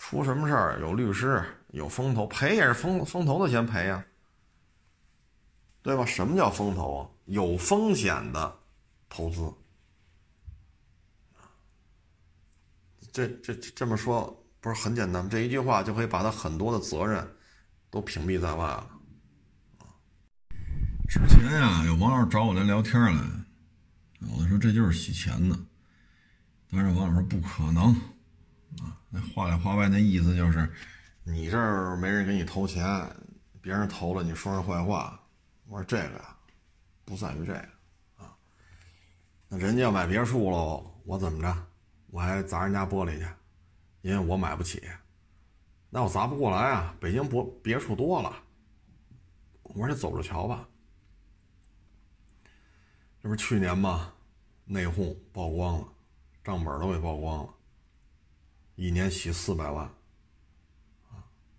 出什么事儿有律师，有风投赔也是风风投的钱赔呀，对吧？什么叫风投啊？有风险的投资。这这这么说不是很简单吗？这一句话就可以把他很多的责任都屏蔽在外了。之前呀，有网友找我来聊天来，我说这就是洗钱的，但是网友说不可能啊，那话里话外那意思就是，你这儿没人给你投钱，别人投了你说人坏话。我说这个呀，不在于这个啊，那人家要买别墅喽，我怎么着？我还砸人家玻璃去，因为我买不起，那我砸不过来啊！北京别别墅多了，我说你走着瞧吧。这不是去年吗？内讧曝光了，账本都给曝光了，一年洗四百万。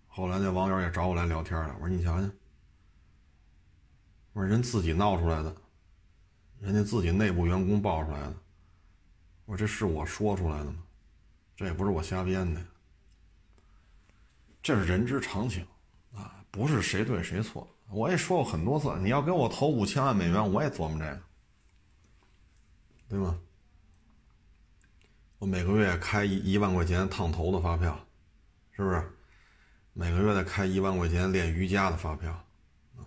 后来那网友也找我来聊天了，我说你瞧瞧，我说人自己闹出来的，人家自己内部员工爆出来的。我说这是我说出来的吗？这也不是我瞎编的，这是人之常情啊，不是谁对谁错。我也说过很多次，你要给我投五千万美元，我也琢磨这个，对吗？我每个月开一一万块钱烫头的发票，是不是？每个月再开一万块钱练瑜伽的发票，啊，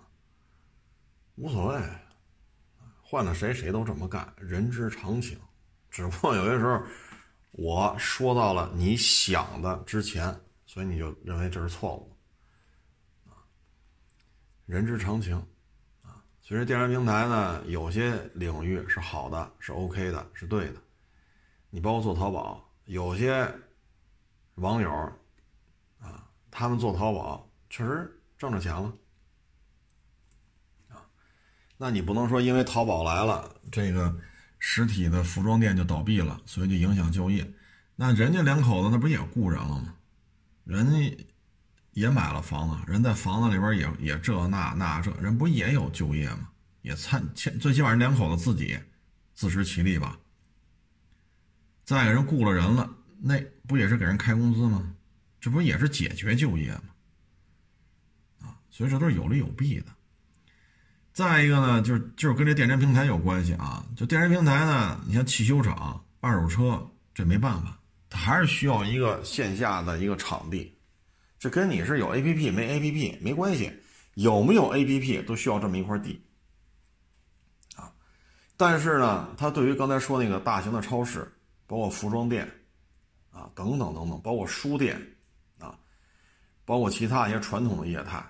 无所谓，换了谁谁都这么干，人之常情。只不过有些时候，我说到了你想的之前，所以你就认为这是错误，啊，人之常情，啊，所以电商平台呢，有些领域是好的，是 OK 的，是对的。你包括做淘宝，有些网友，啊，他们做淘宝确实挣着钱了，啊，那你不能说因为淘宝来了这个。实体的服装店就倒闭了，所以就影响就业。那人家两口子那不也雇人了吗？人家也买了房子，人在房子里边也也这那那这人不也有就业吗？也参最起码人两口子自己自食其力吧。再给人雇了人了，那不也是给人开工资吗？这不也是解决就业吗？啊，所以这都是有利有弊的。再一个呢，就是就是跟这电商平台有关系啊。就电商平台呢，你像汽修厂、二手车，这没办法，它还是需要一个线下的一个场地，这跟你是有 A P P 没 A P P 没关系，有没有 A P P 都需要这么一块地啊。但是呢，它对于刚才说那个大型的超市，包括服装店啊等等等等，包括书店啊，包括其他一些传统的业态，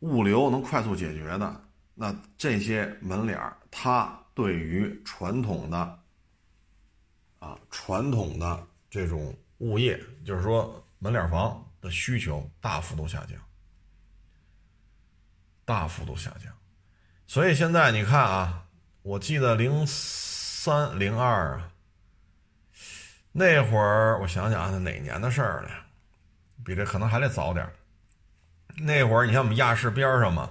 物流能快速解决的，那这些门脸儿，它对于传统的啊传统的这种物业，就是说门脸房。的需求大幅度下降，大幅度下降，所以现在你看啊，我记得零三零二啊，那会儿我想想啊，哪年的事儿了？比这可能还得早点那会儿你看我们亚市边上嘛，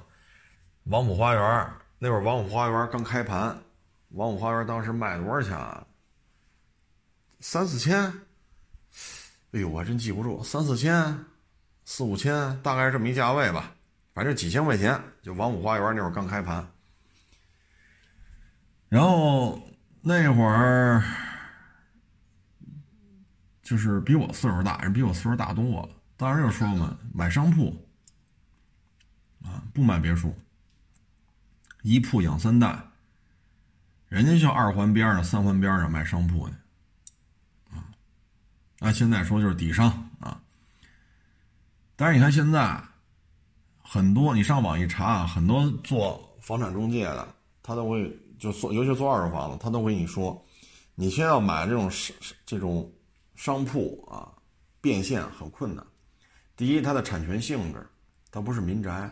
王府花园，那会儿王府花园刚开盘，王府花园当时卖多少钱啊？三四千。哎呦，我还真记不住，三四千、四五千，大概是这么一价位吧。反正几千块钱，就王府花园那会儿刚开盘。然后那会儿就是比我岁数大，人比我岁数大多了。当时就说嘛，买商铺啊，不买别墅，一铺养三代。人家就二环边上、三环边上买商铺去。啊那现在说就是底商啊，但是你看现在很多，你上网一查，很多做房产中介的，他都会就做，尤其做二手房的，他都会跟你说，你先要买这种是这种商铺啊，变现很困难。第一，它的产权性质，它不是民宅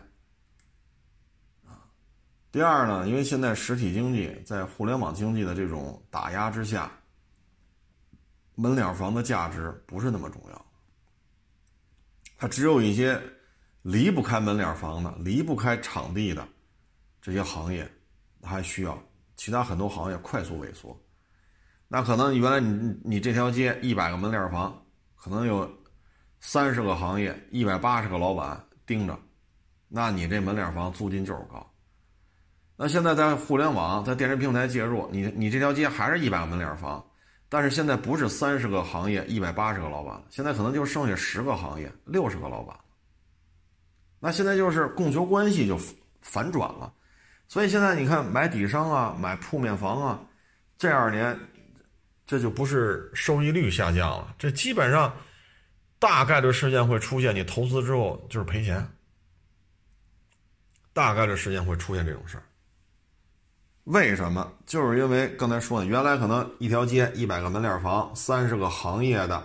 啊。第二呢，因为现在实体经济在互联网经济的这种打压之下。门脸房的价值不是那么重要，它只有一些离不开门脸房的、离不开场地的这些行业，还需要其他很多行业快速萎缩。那可能原来你你这条街一百个门脸房，可能有三十个行业、一百八十个老板盯着，那你这门脸房租金就是高。那现在在互联网、在电视平台介入，你你这条街还是一百个门脸房。但是现在不是三十个行业一百八十个老板现在可能就剩下十个行业六十个老板那现在就是供求关系就反转了，所以现在你看买底商啊，买铺面房啊，这二年这就不是收益率下降了，这基本上大概率事件会出现，你投资之后就是赔钱，大概率事件会出现这种事儿。为什么？就是因为刚才说的，原来可能一条街一百个门脸房，三十个行业的，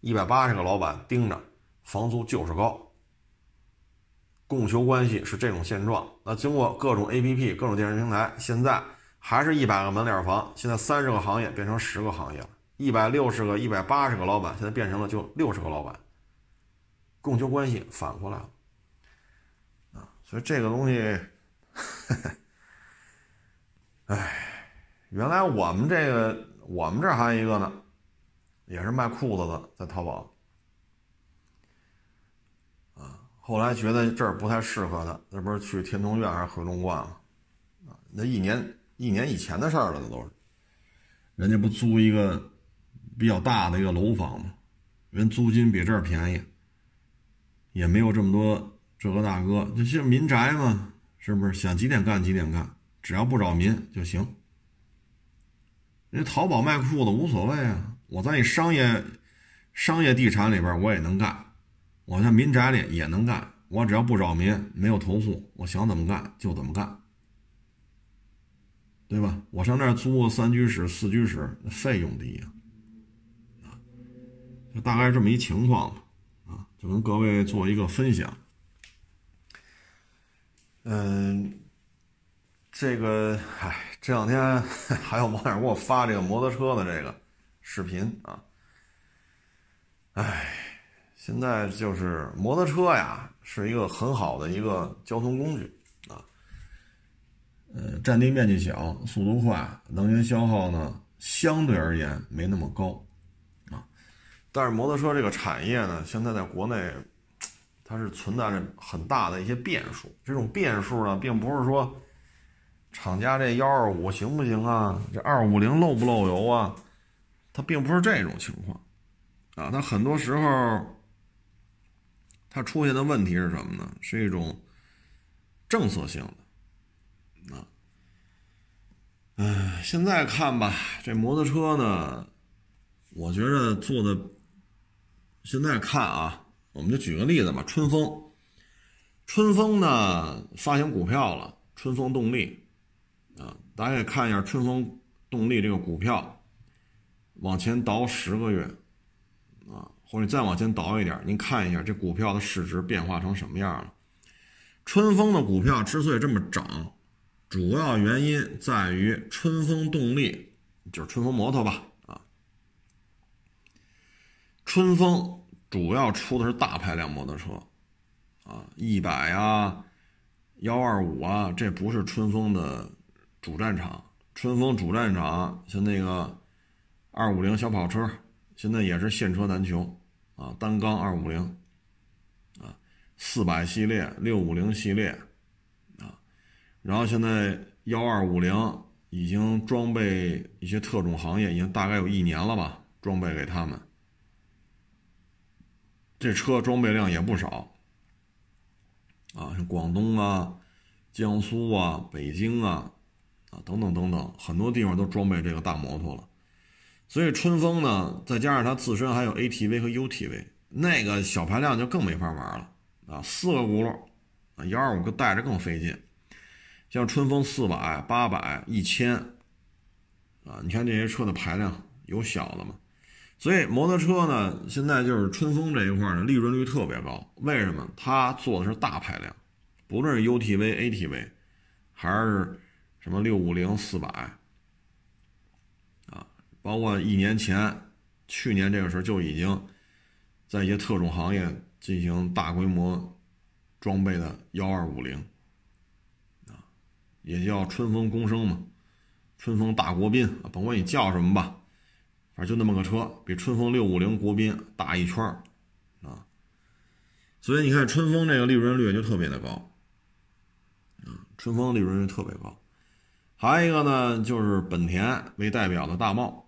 一百八十个老板盯着，房租就是高。供求关系是这种现状。那经过各种 APP、各种电视平台，现在还是一百个门脸房，现在三十个行业变成十个行业了，一百六十个、一百八十个老板现在变成了就六十个老板。供求关系反过来了啊，所以这个东西。哎，原来我们这个，我们这还有一个呢，也是卖裤子的，在淘宝。啊，后来觉得这儿不太适合他，那不是去天通苑还是回龙观吗？啊，那一年一年以前的事儿了，那都是。人家不租一个比较大的一个楼房吗？人租金比这儿便宜，也没有这么多这个大哥，这些民宅嘛，是不是？想几点干几点干。只要不扰民就行。人淘宝卖裤子无所谓啊，我在你商业商业地产里边我也能干，我在民宅里也能干，我只要不扰民，没有投诉，我想怎么干就怎么干，对吧？我上那儿租个三居室、四居室，费用低呀，啊，就大概这么一情况，啊，就跟各位做一个分享，嗯。这个，哎，这两天还有网友给我发这个摩托车的这个视频啊，唉，现在就是摩托车呀，是一个很好的一个交通工具，呃，占地面积小，速度快，能源消耗呢相对而言没那么高啊，但是摩托车这个产业呢，现在在国内它是存在着很大的一些变数，这种变数呢，并不是说。厂家这幺二五行不行啊？这二五零漏不漏油啊？它并不是这种情况，啊，它很多时候它出现的问题是什么呢？是一种政策性的啊。哎，现在看吧，这摩托车呢，我觉得做的，现在看啊，我们就举个例子吧，春风，春风呢发行股票了，春风动力啊，大家也看一下春风动力这个股票，往前倒十个月。啊或者再往前倒一点，您看一下这股票的市值变化成什么样了？春风的股票之所以这么涨，主要原因在于春风动力，就是春风摩托吧？啊，春风主要出的是大排量摩托车，啊，一百啊，幺二五啊，这不是春风的主战场。春风主战场像那个二五零小跑车，现在也是现车难求。啊，单缸二五零，啊，四百系列、六五零系列，然后现在幺二五零已经装备一些特种行业，已经大概有一年了吧，装备给他们。这车装备量也不少，啊，像广东啊、江苏啊、北京啊，啊等等等等，很多地方都装备这个大摩托了。所以春风呢，再加上它自身还有 ATV 和 UTV，那个小排量就更没法玩了啊！四个轱辘啊，幺二五个带着更费劲。像春风四百、八百、一千啊，你看这些车的排量有小的吗？所以摩托车呢，现在就是春风这一块呢，利润率特别高。为什么？它做的是大排量，不论是 UTV、ATV，还是什么六五零、四百。啊包括一年前、去年这个时候就已经在一些特种行业进行大规模装备的幺二五零，也叫春风公升嘛，春风大国宾，甭管你叫什么吧，反正就那么个车，比春风六五零国宾大一圈啊。所以你看春风这个利润率就特别的高啊，春风利润率特别高。还有一个呢，就是本田为代表的大茂。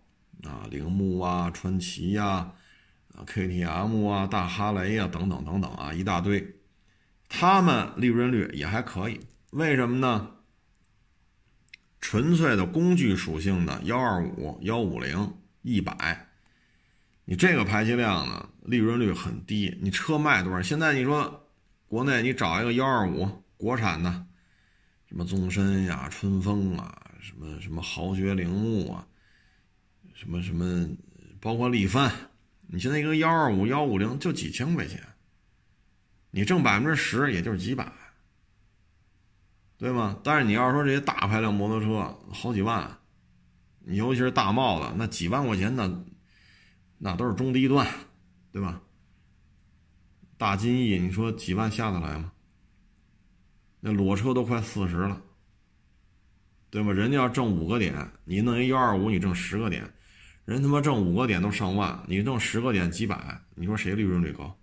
啊，铃木啊，川崎呀，啊，KTM 啊，大哈雷啊，等等等等啊，一大堆，他们利润率也还可以。为什么呢？纯粹的工具属性的幺二五、幺五零、一百，你这个排气量呢，利润率很低。你车卖多少？现在你说国内你找一个幺二五国产的，什么宗申呀、春风啊，什么什么豪爵铃木啊。什么什么，包括力帆，你现在一个幺二五幺五零就几千块钱，你挣百分之十也就是几百，对吗？但是你要说这些大排量摩托车好几万，尤其是大帽子，那几万块钱那那都是中低端，对吧？大金翼，你说几万下得来吗？那裸车都快四十了，对吧？人家要挣五个点，你弄一幺二五，你挣十个点。人他妈挣五个点都上万，你挣十个点几百，你说谁利润率高？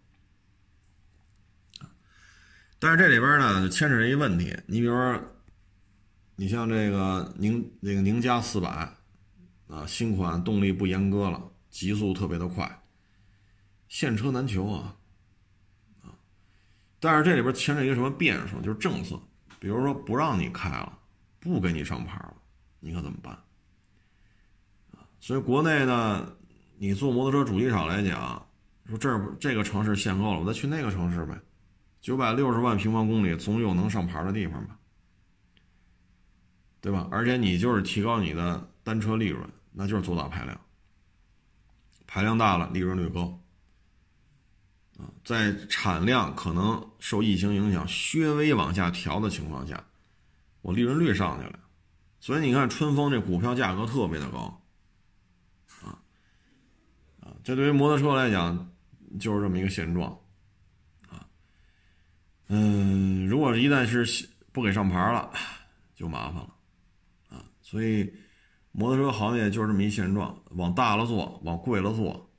但是这里边呢，就牵扯着一问题。你比如说，你像这个宁那个宁家四百啊，新款动力不阉割了，极速特别的快，现车难求啊！但是这里边牵扯一个什么变数？就是政策，比如说不让你开了，不给你上牌了，你可怎么办？所以国内呢，你坐摩托车主机厂来讲，说这儿这个城市限购了，我再去那个城市呗。九百六十万平方公里，总有能上牌的地方吧，对吧？而且你就是提高你的单车利润，那就是做大排量，排量大了，利润率高。啊，在产量可能受疫情影响稍微往下调的情况下，我利润率上去了，所以你看春风这股票价格特别的高。啊，啊这对于摩托车来讲，就是这么一个现状，嗯，如果一旦是不给上牌了，就麻烦了，啊，所以摩托车行业就是这么一现状，往大了做，往贵了做，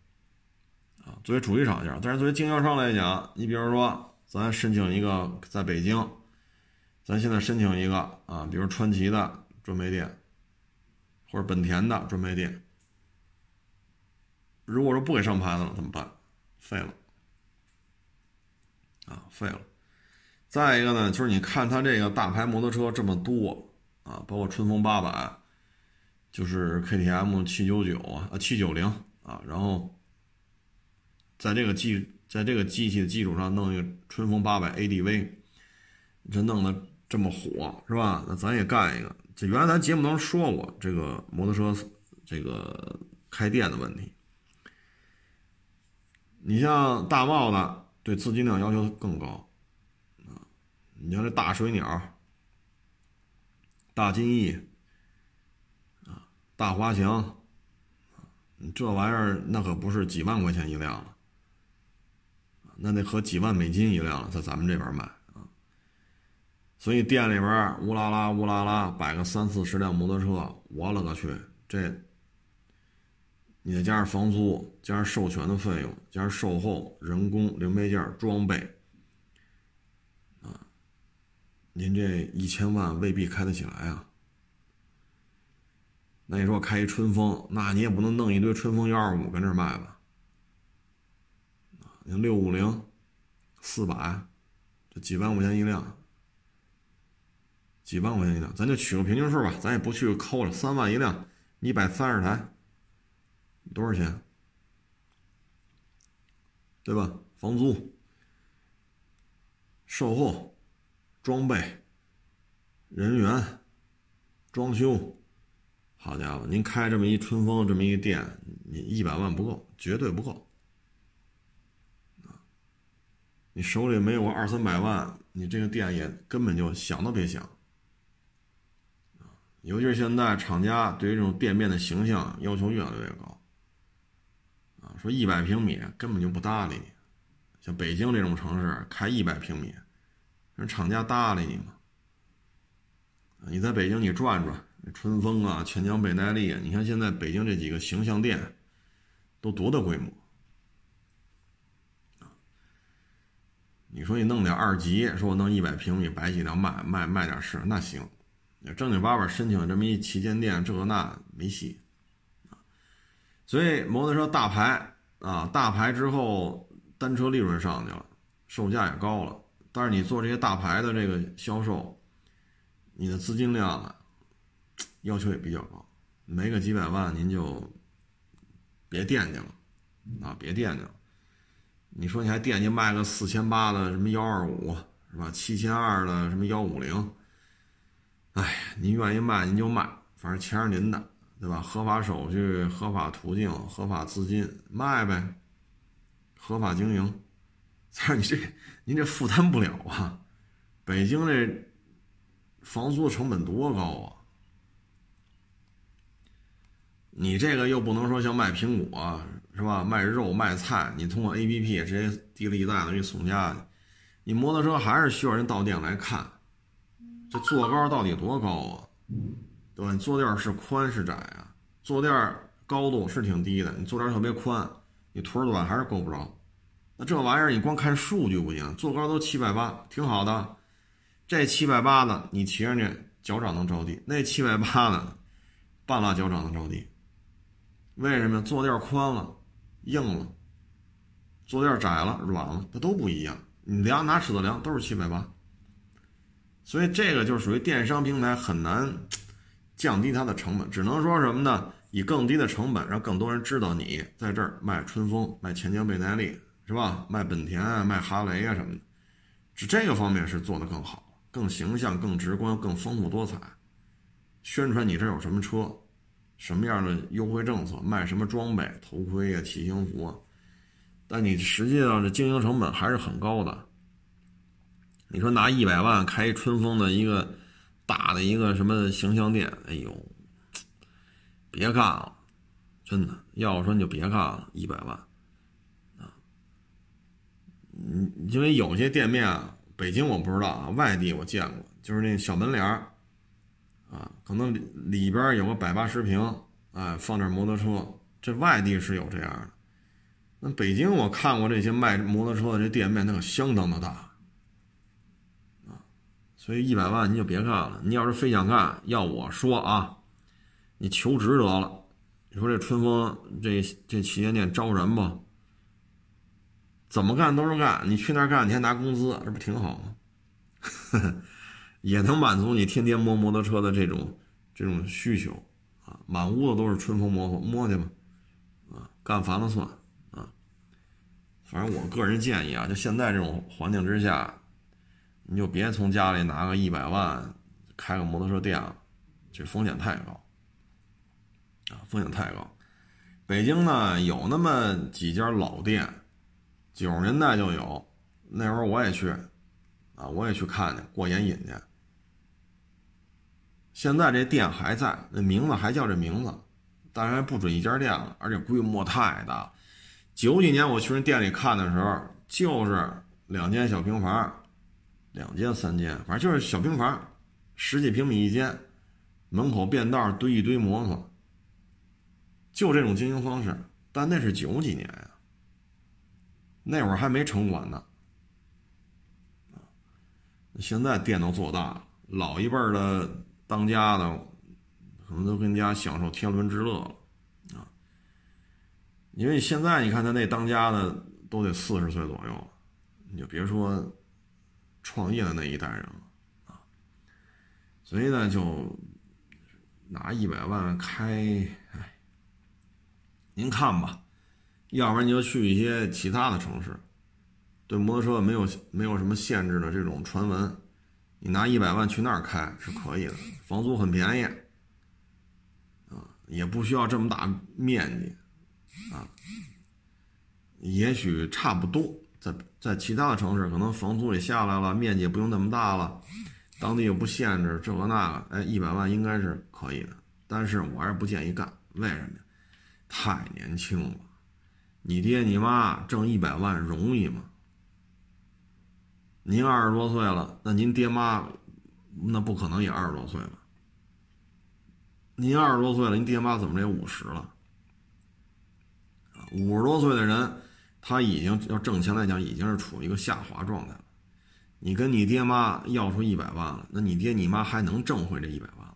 啊，作为主机厂家，但是作为经销商来讲，你比如说，咱申请一个在北京，咱现在申请一个啊，比如川崎的专卖店，或者本田的专卖店。如果说不给上牌子了怎么办？废了啊，废了。再一个呢，就是你看它这个大牌摩托车这么多啊，包括春风八百，就是 KTM 七九九啊，啊七九零啊，然后在这个基在这个机器的基础上弄一个春风八百 ADV，这弄得这么火是吧？那咱也干一个。这原来咱节目当中说过这个摩托车这个开店的问题。你像大贸的对资金量要求更高！你像这大水鸟、大金翼啊、大滑翔这玩意儿那可不是几万块钱一辆了，那得合几万美金一辆了，在咱们这边卖啊。所以店里边乌拉拉乌拉拉摆个三四十辆摩托车，我勒个去，这！你再加上房租，加上授权的费用，加上售后、人工、零配件、装备，啊，您这一千万未必开得起来啊。那你说开一春风，那你也不能弄一堆春风幺二五跟这卖吧？啊，六五零、四百，这几万块钱一辆，几万块钱一辆，咱就取个平均数吧，咱也不去抠了，三万一辆，一百三十台。多少钱？对吧？房租、售后、装备、人员、装修，好家伙，您开这么一春风这么一个店，你一百万不够，绝对不够。你手里没有个二三百万，你这个店也根本就想都别想。尤其是现在厂家对于这种店面的形象要求越来越高啊。说一百平米根本就不搭理你，像北京这种城市开一百平米，人厂家搭理你吗？你在北京你转转，春风啊、钱江倍耐力啊，你看现在北京这几个形象店，都多大规模？你说你弄点二级，说我弄一百平米摆几辆卖卖卖点事，那行，正经八百申请这么一旗舰店，这个那没戏。所以摩托车大牌啊，大牌之后单车利润上去了，售价也高了。但是你做这些大牌的这个销售，你的资金量要求也比较高，没个几百万您就别惦记了啊，别惦记了。你说你还惦记卖个四千八的什么幺二五是吧？七千二的什么幺五零？哎，您愿意卖您就卖，反正钱是您的。对吧？合法手续、合法途径、合法资金卖呗，合法经营。但是你这您这负担不了啊！北京这房租成本多高啊！你这个又不能说像卖苹果是吧？卖肉卖菜，你通过 A P P 直接提了一袋子给你送家去。你摩托车还是需要人到店来看，这座高到底多高啊？对吧？你坐垫是宽是窄啊？坐垫高度是挺低的，你坐垫特别宽，你腿短还是够不着。那这玩意儿你光看数据不行，坐高都七百八，挺好的。这七百八的你骑上去脚掌能着地，那七百八的半拉脚掌能着地。为什么？坐垫宽了，硬了；坐垫窄了，软了，它都不一样。你量拿尺子量都是七百八，所以这个就属于电商平台很难。降低它的成本，只能说什么呢？以更低的成本，让更多人知道你在这儿卖春风、卖钱江倍耐力，是吧？卖本田啊、卖哈雷啊什么的，是这个方面是做得更好、更形象、更直观、更丰富多彩。宣传你这有什么车，什么样的优惠政策，卖什么装备、头盔啊、骑行服啊，但你实际上这经营成本还是很高的。你说拿一百万开春风的一个。大的一个什么形象店，哎呦，别干了，真的，要我说你就别干了，一百万，嗯，因为有些店面啊，北京我不知道啊，外地我见过，就是那小门脸儿，啊，可能里里边有个百八十平，哎，放点摩托车，这外地是有这样的，那北京我看过这些卖摩托车的这店面，那可相当的大啊。所以一百万你就别干了，你要是非想干，要我说啊，你求职得了。你说这春风这这旗舰店招人不？怎么干都是干，你去那儿干，你还拿工资，这不挺好吗？[LAUGHS] 也能满足你天天摸摩托车的这种这种需求啊！满屋子都是春风摩托，摸去吧，啊，干烦了算啊。反正我个人建议啊，就现在这种环境之下，你就别从家里拿个一百万开个摩托车店了，这风险太高啊，风险太高。北京呢有那么几家老店。九十年代就有，那时候我也去，啊，我也去看去过眼瘾去。现在这店还在，那名字还叫这名字，当然不止一家店了，而且规模太大。九几年我去人店里看的时候，就是两间小平房，两间三间，反正就是小平房，十几平米一间，门口便道堆一堆摩托，就这种经营方式。但那是九几年呀。那会儿还没城管呢，现在店都做大了，老一辈的当家的可能都跟家享受天伦之乐了啊。因为现在你看他那当家的都得四十岁左右，你就别说创业的那一代人了啊。所以呢，就拿一百万开，哎，您看吧。要不然你就去一些其他的城市，对摩托车没有没有什么限制的这种传闻，你拿一百万去那儿开是可以的，房租很便宜，啊，也不需要这么大面积，啊，也许差不多，在在其他的城市可能房租也下来了，面积也不用那么大了，当地又不限制这个那个，哎，一百万应该是可以的，但是我还是不建议干，为什么？太年轻了。你爹你妈挣一百万容易吗？您二十多岁了，那您爹妈那不可能也二十多岁吧？您二十多岁了，您爹妈怎么也五十了？五十多岁的人，他已经要挣钱来讲，已经是处于一个下滑状态了。你跟你爹妈要出一百万了，那你爹你妈还能挣回这一百万吗？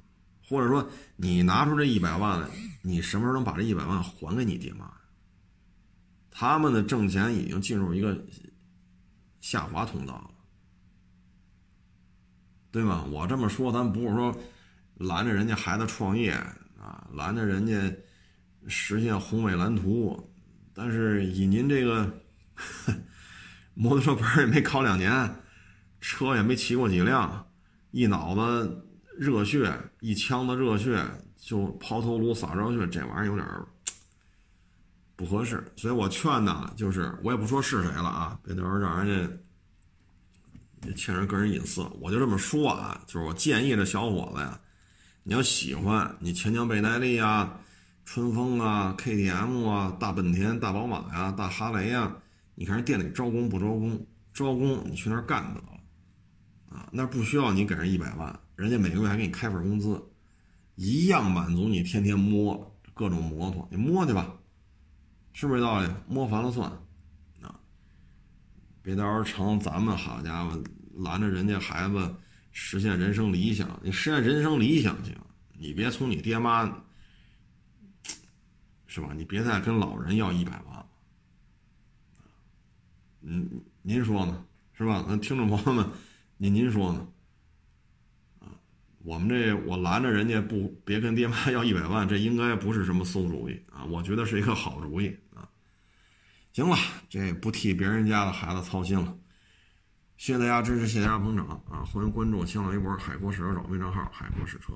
或者说，你拿出这一百万来，你什么时候能把这一百万还给你爹妈？他们的挣钱已经进入一个下滑通道了，对吧？我这么说，咱不是说拦着人家孩子创业啊，拦着人家实现宏伟蓝图，但是以您这个 [LAUGHS] 摩托车本也没考两年，车也没骑过几辆，一脑子热血，一腔子热血就抛头颅洒热血，这玩意儿有点不合适，所以我劝呢，就是我也不说是谁了啊，别到时候让人家也欠人个人隐私。我就这么说啊，就是我建议这小伙子呀，你要喜欢你钱江贝耐力啊、春风啊、KTM 啊、大本田、大宝马呀、大哈雷呀，你看人店里招工不招工？招工你去那儿干得了啊，那不需要你给人一百万，人家每个月还给你开份工资，一样满足你天天摸各种摩托，你摸去吧。是不是这道理？摸烦了算，啊！别到时候成咱们好家伙拦着人家孩子实现人生理想。你实现人生理想行，你别从你爹妈，是吧？你别再跟老人要一百万。嗯，您说呢？是吧？那听众朋友们，您您说呢？我们这我拦着人家不别跟爹妈要一百万，这应该不是什么馊主意啊！我觉得是一个好主意！行了，这不替别人家的孩子操心了。谢谢大家支持，谢谢大家捧场啊！欢迎关注新浪微博“海阔试车手”微账号“海阔试车”。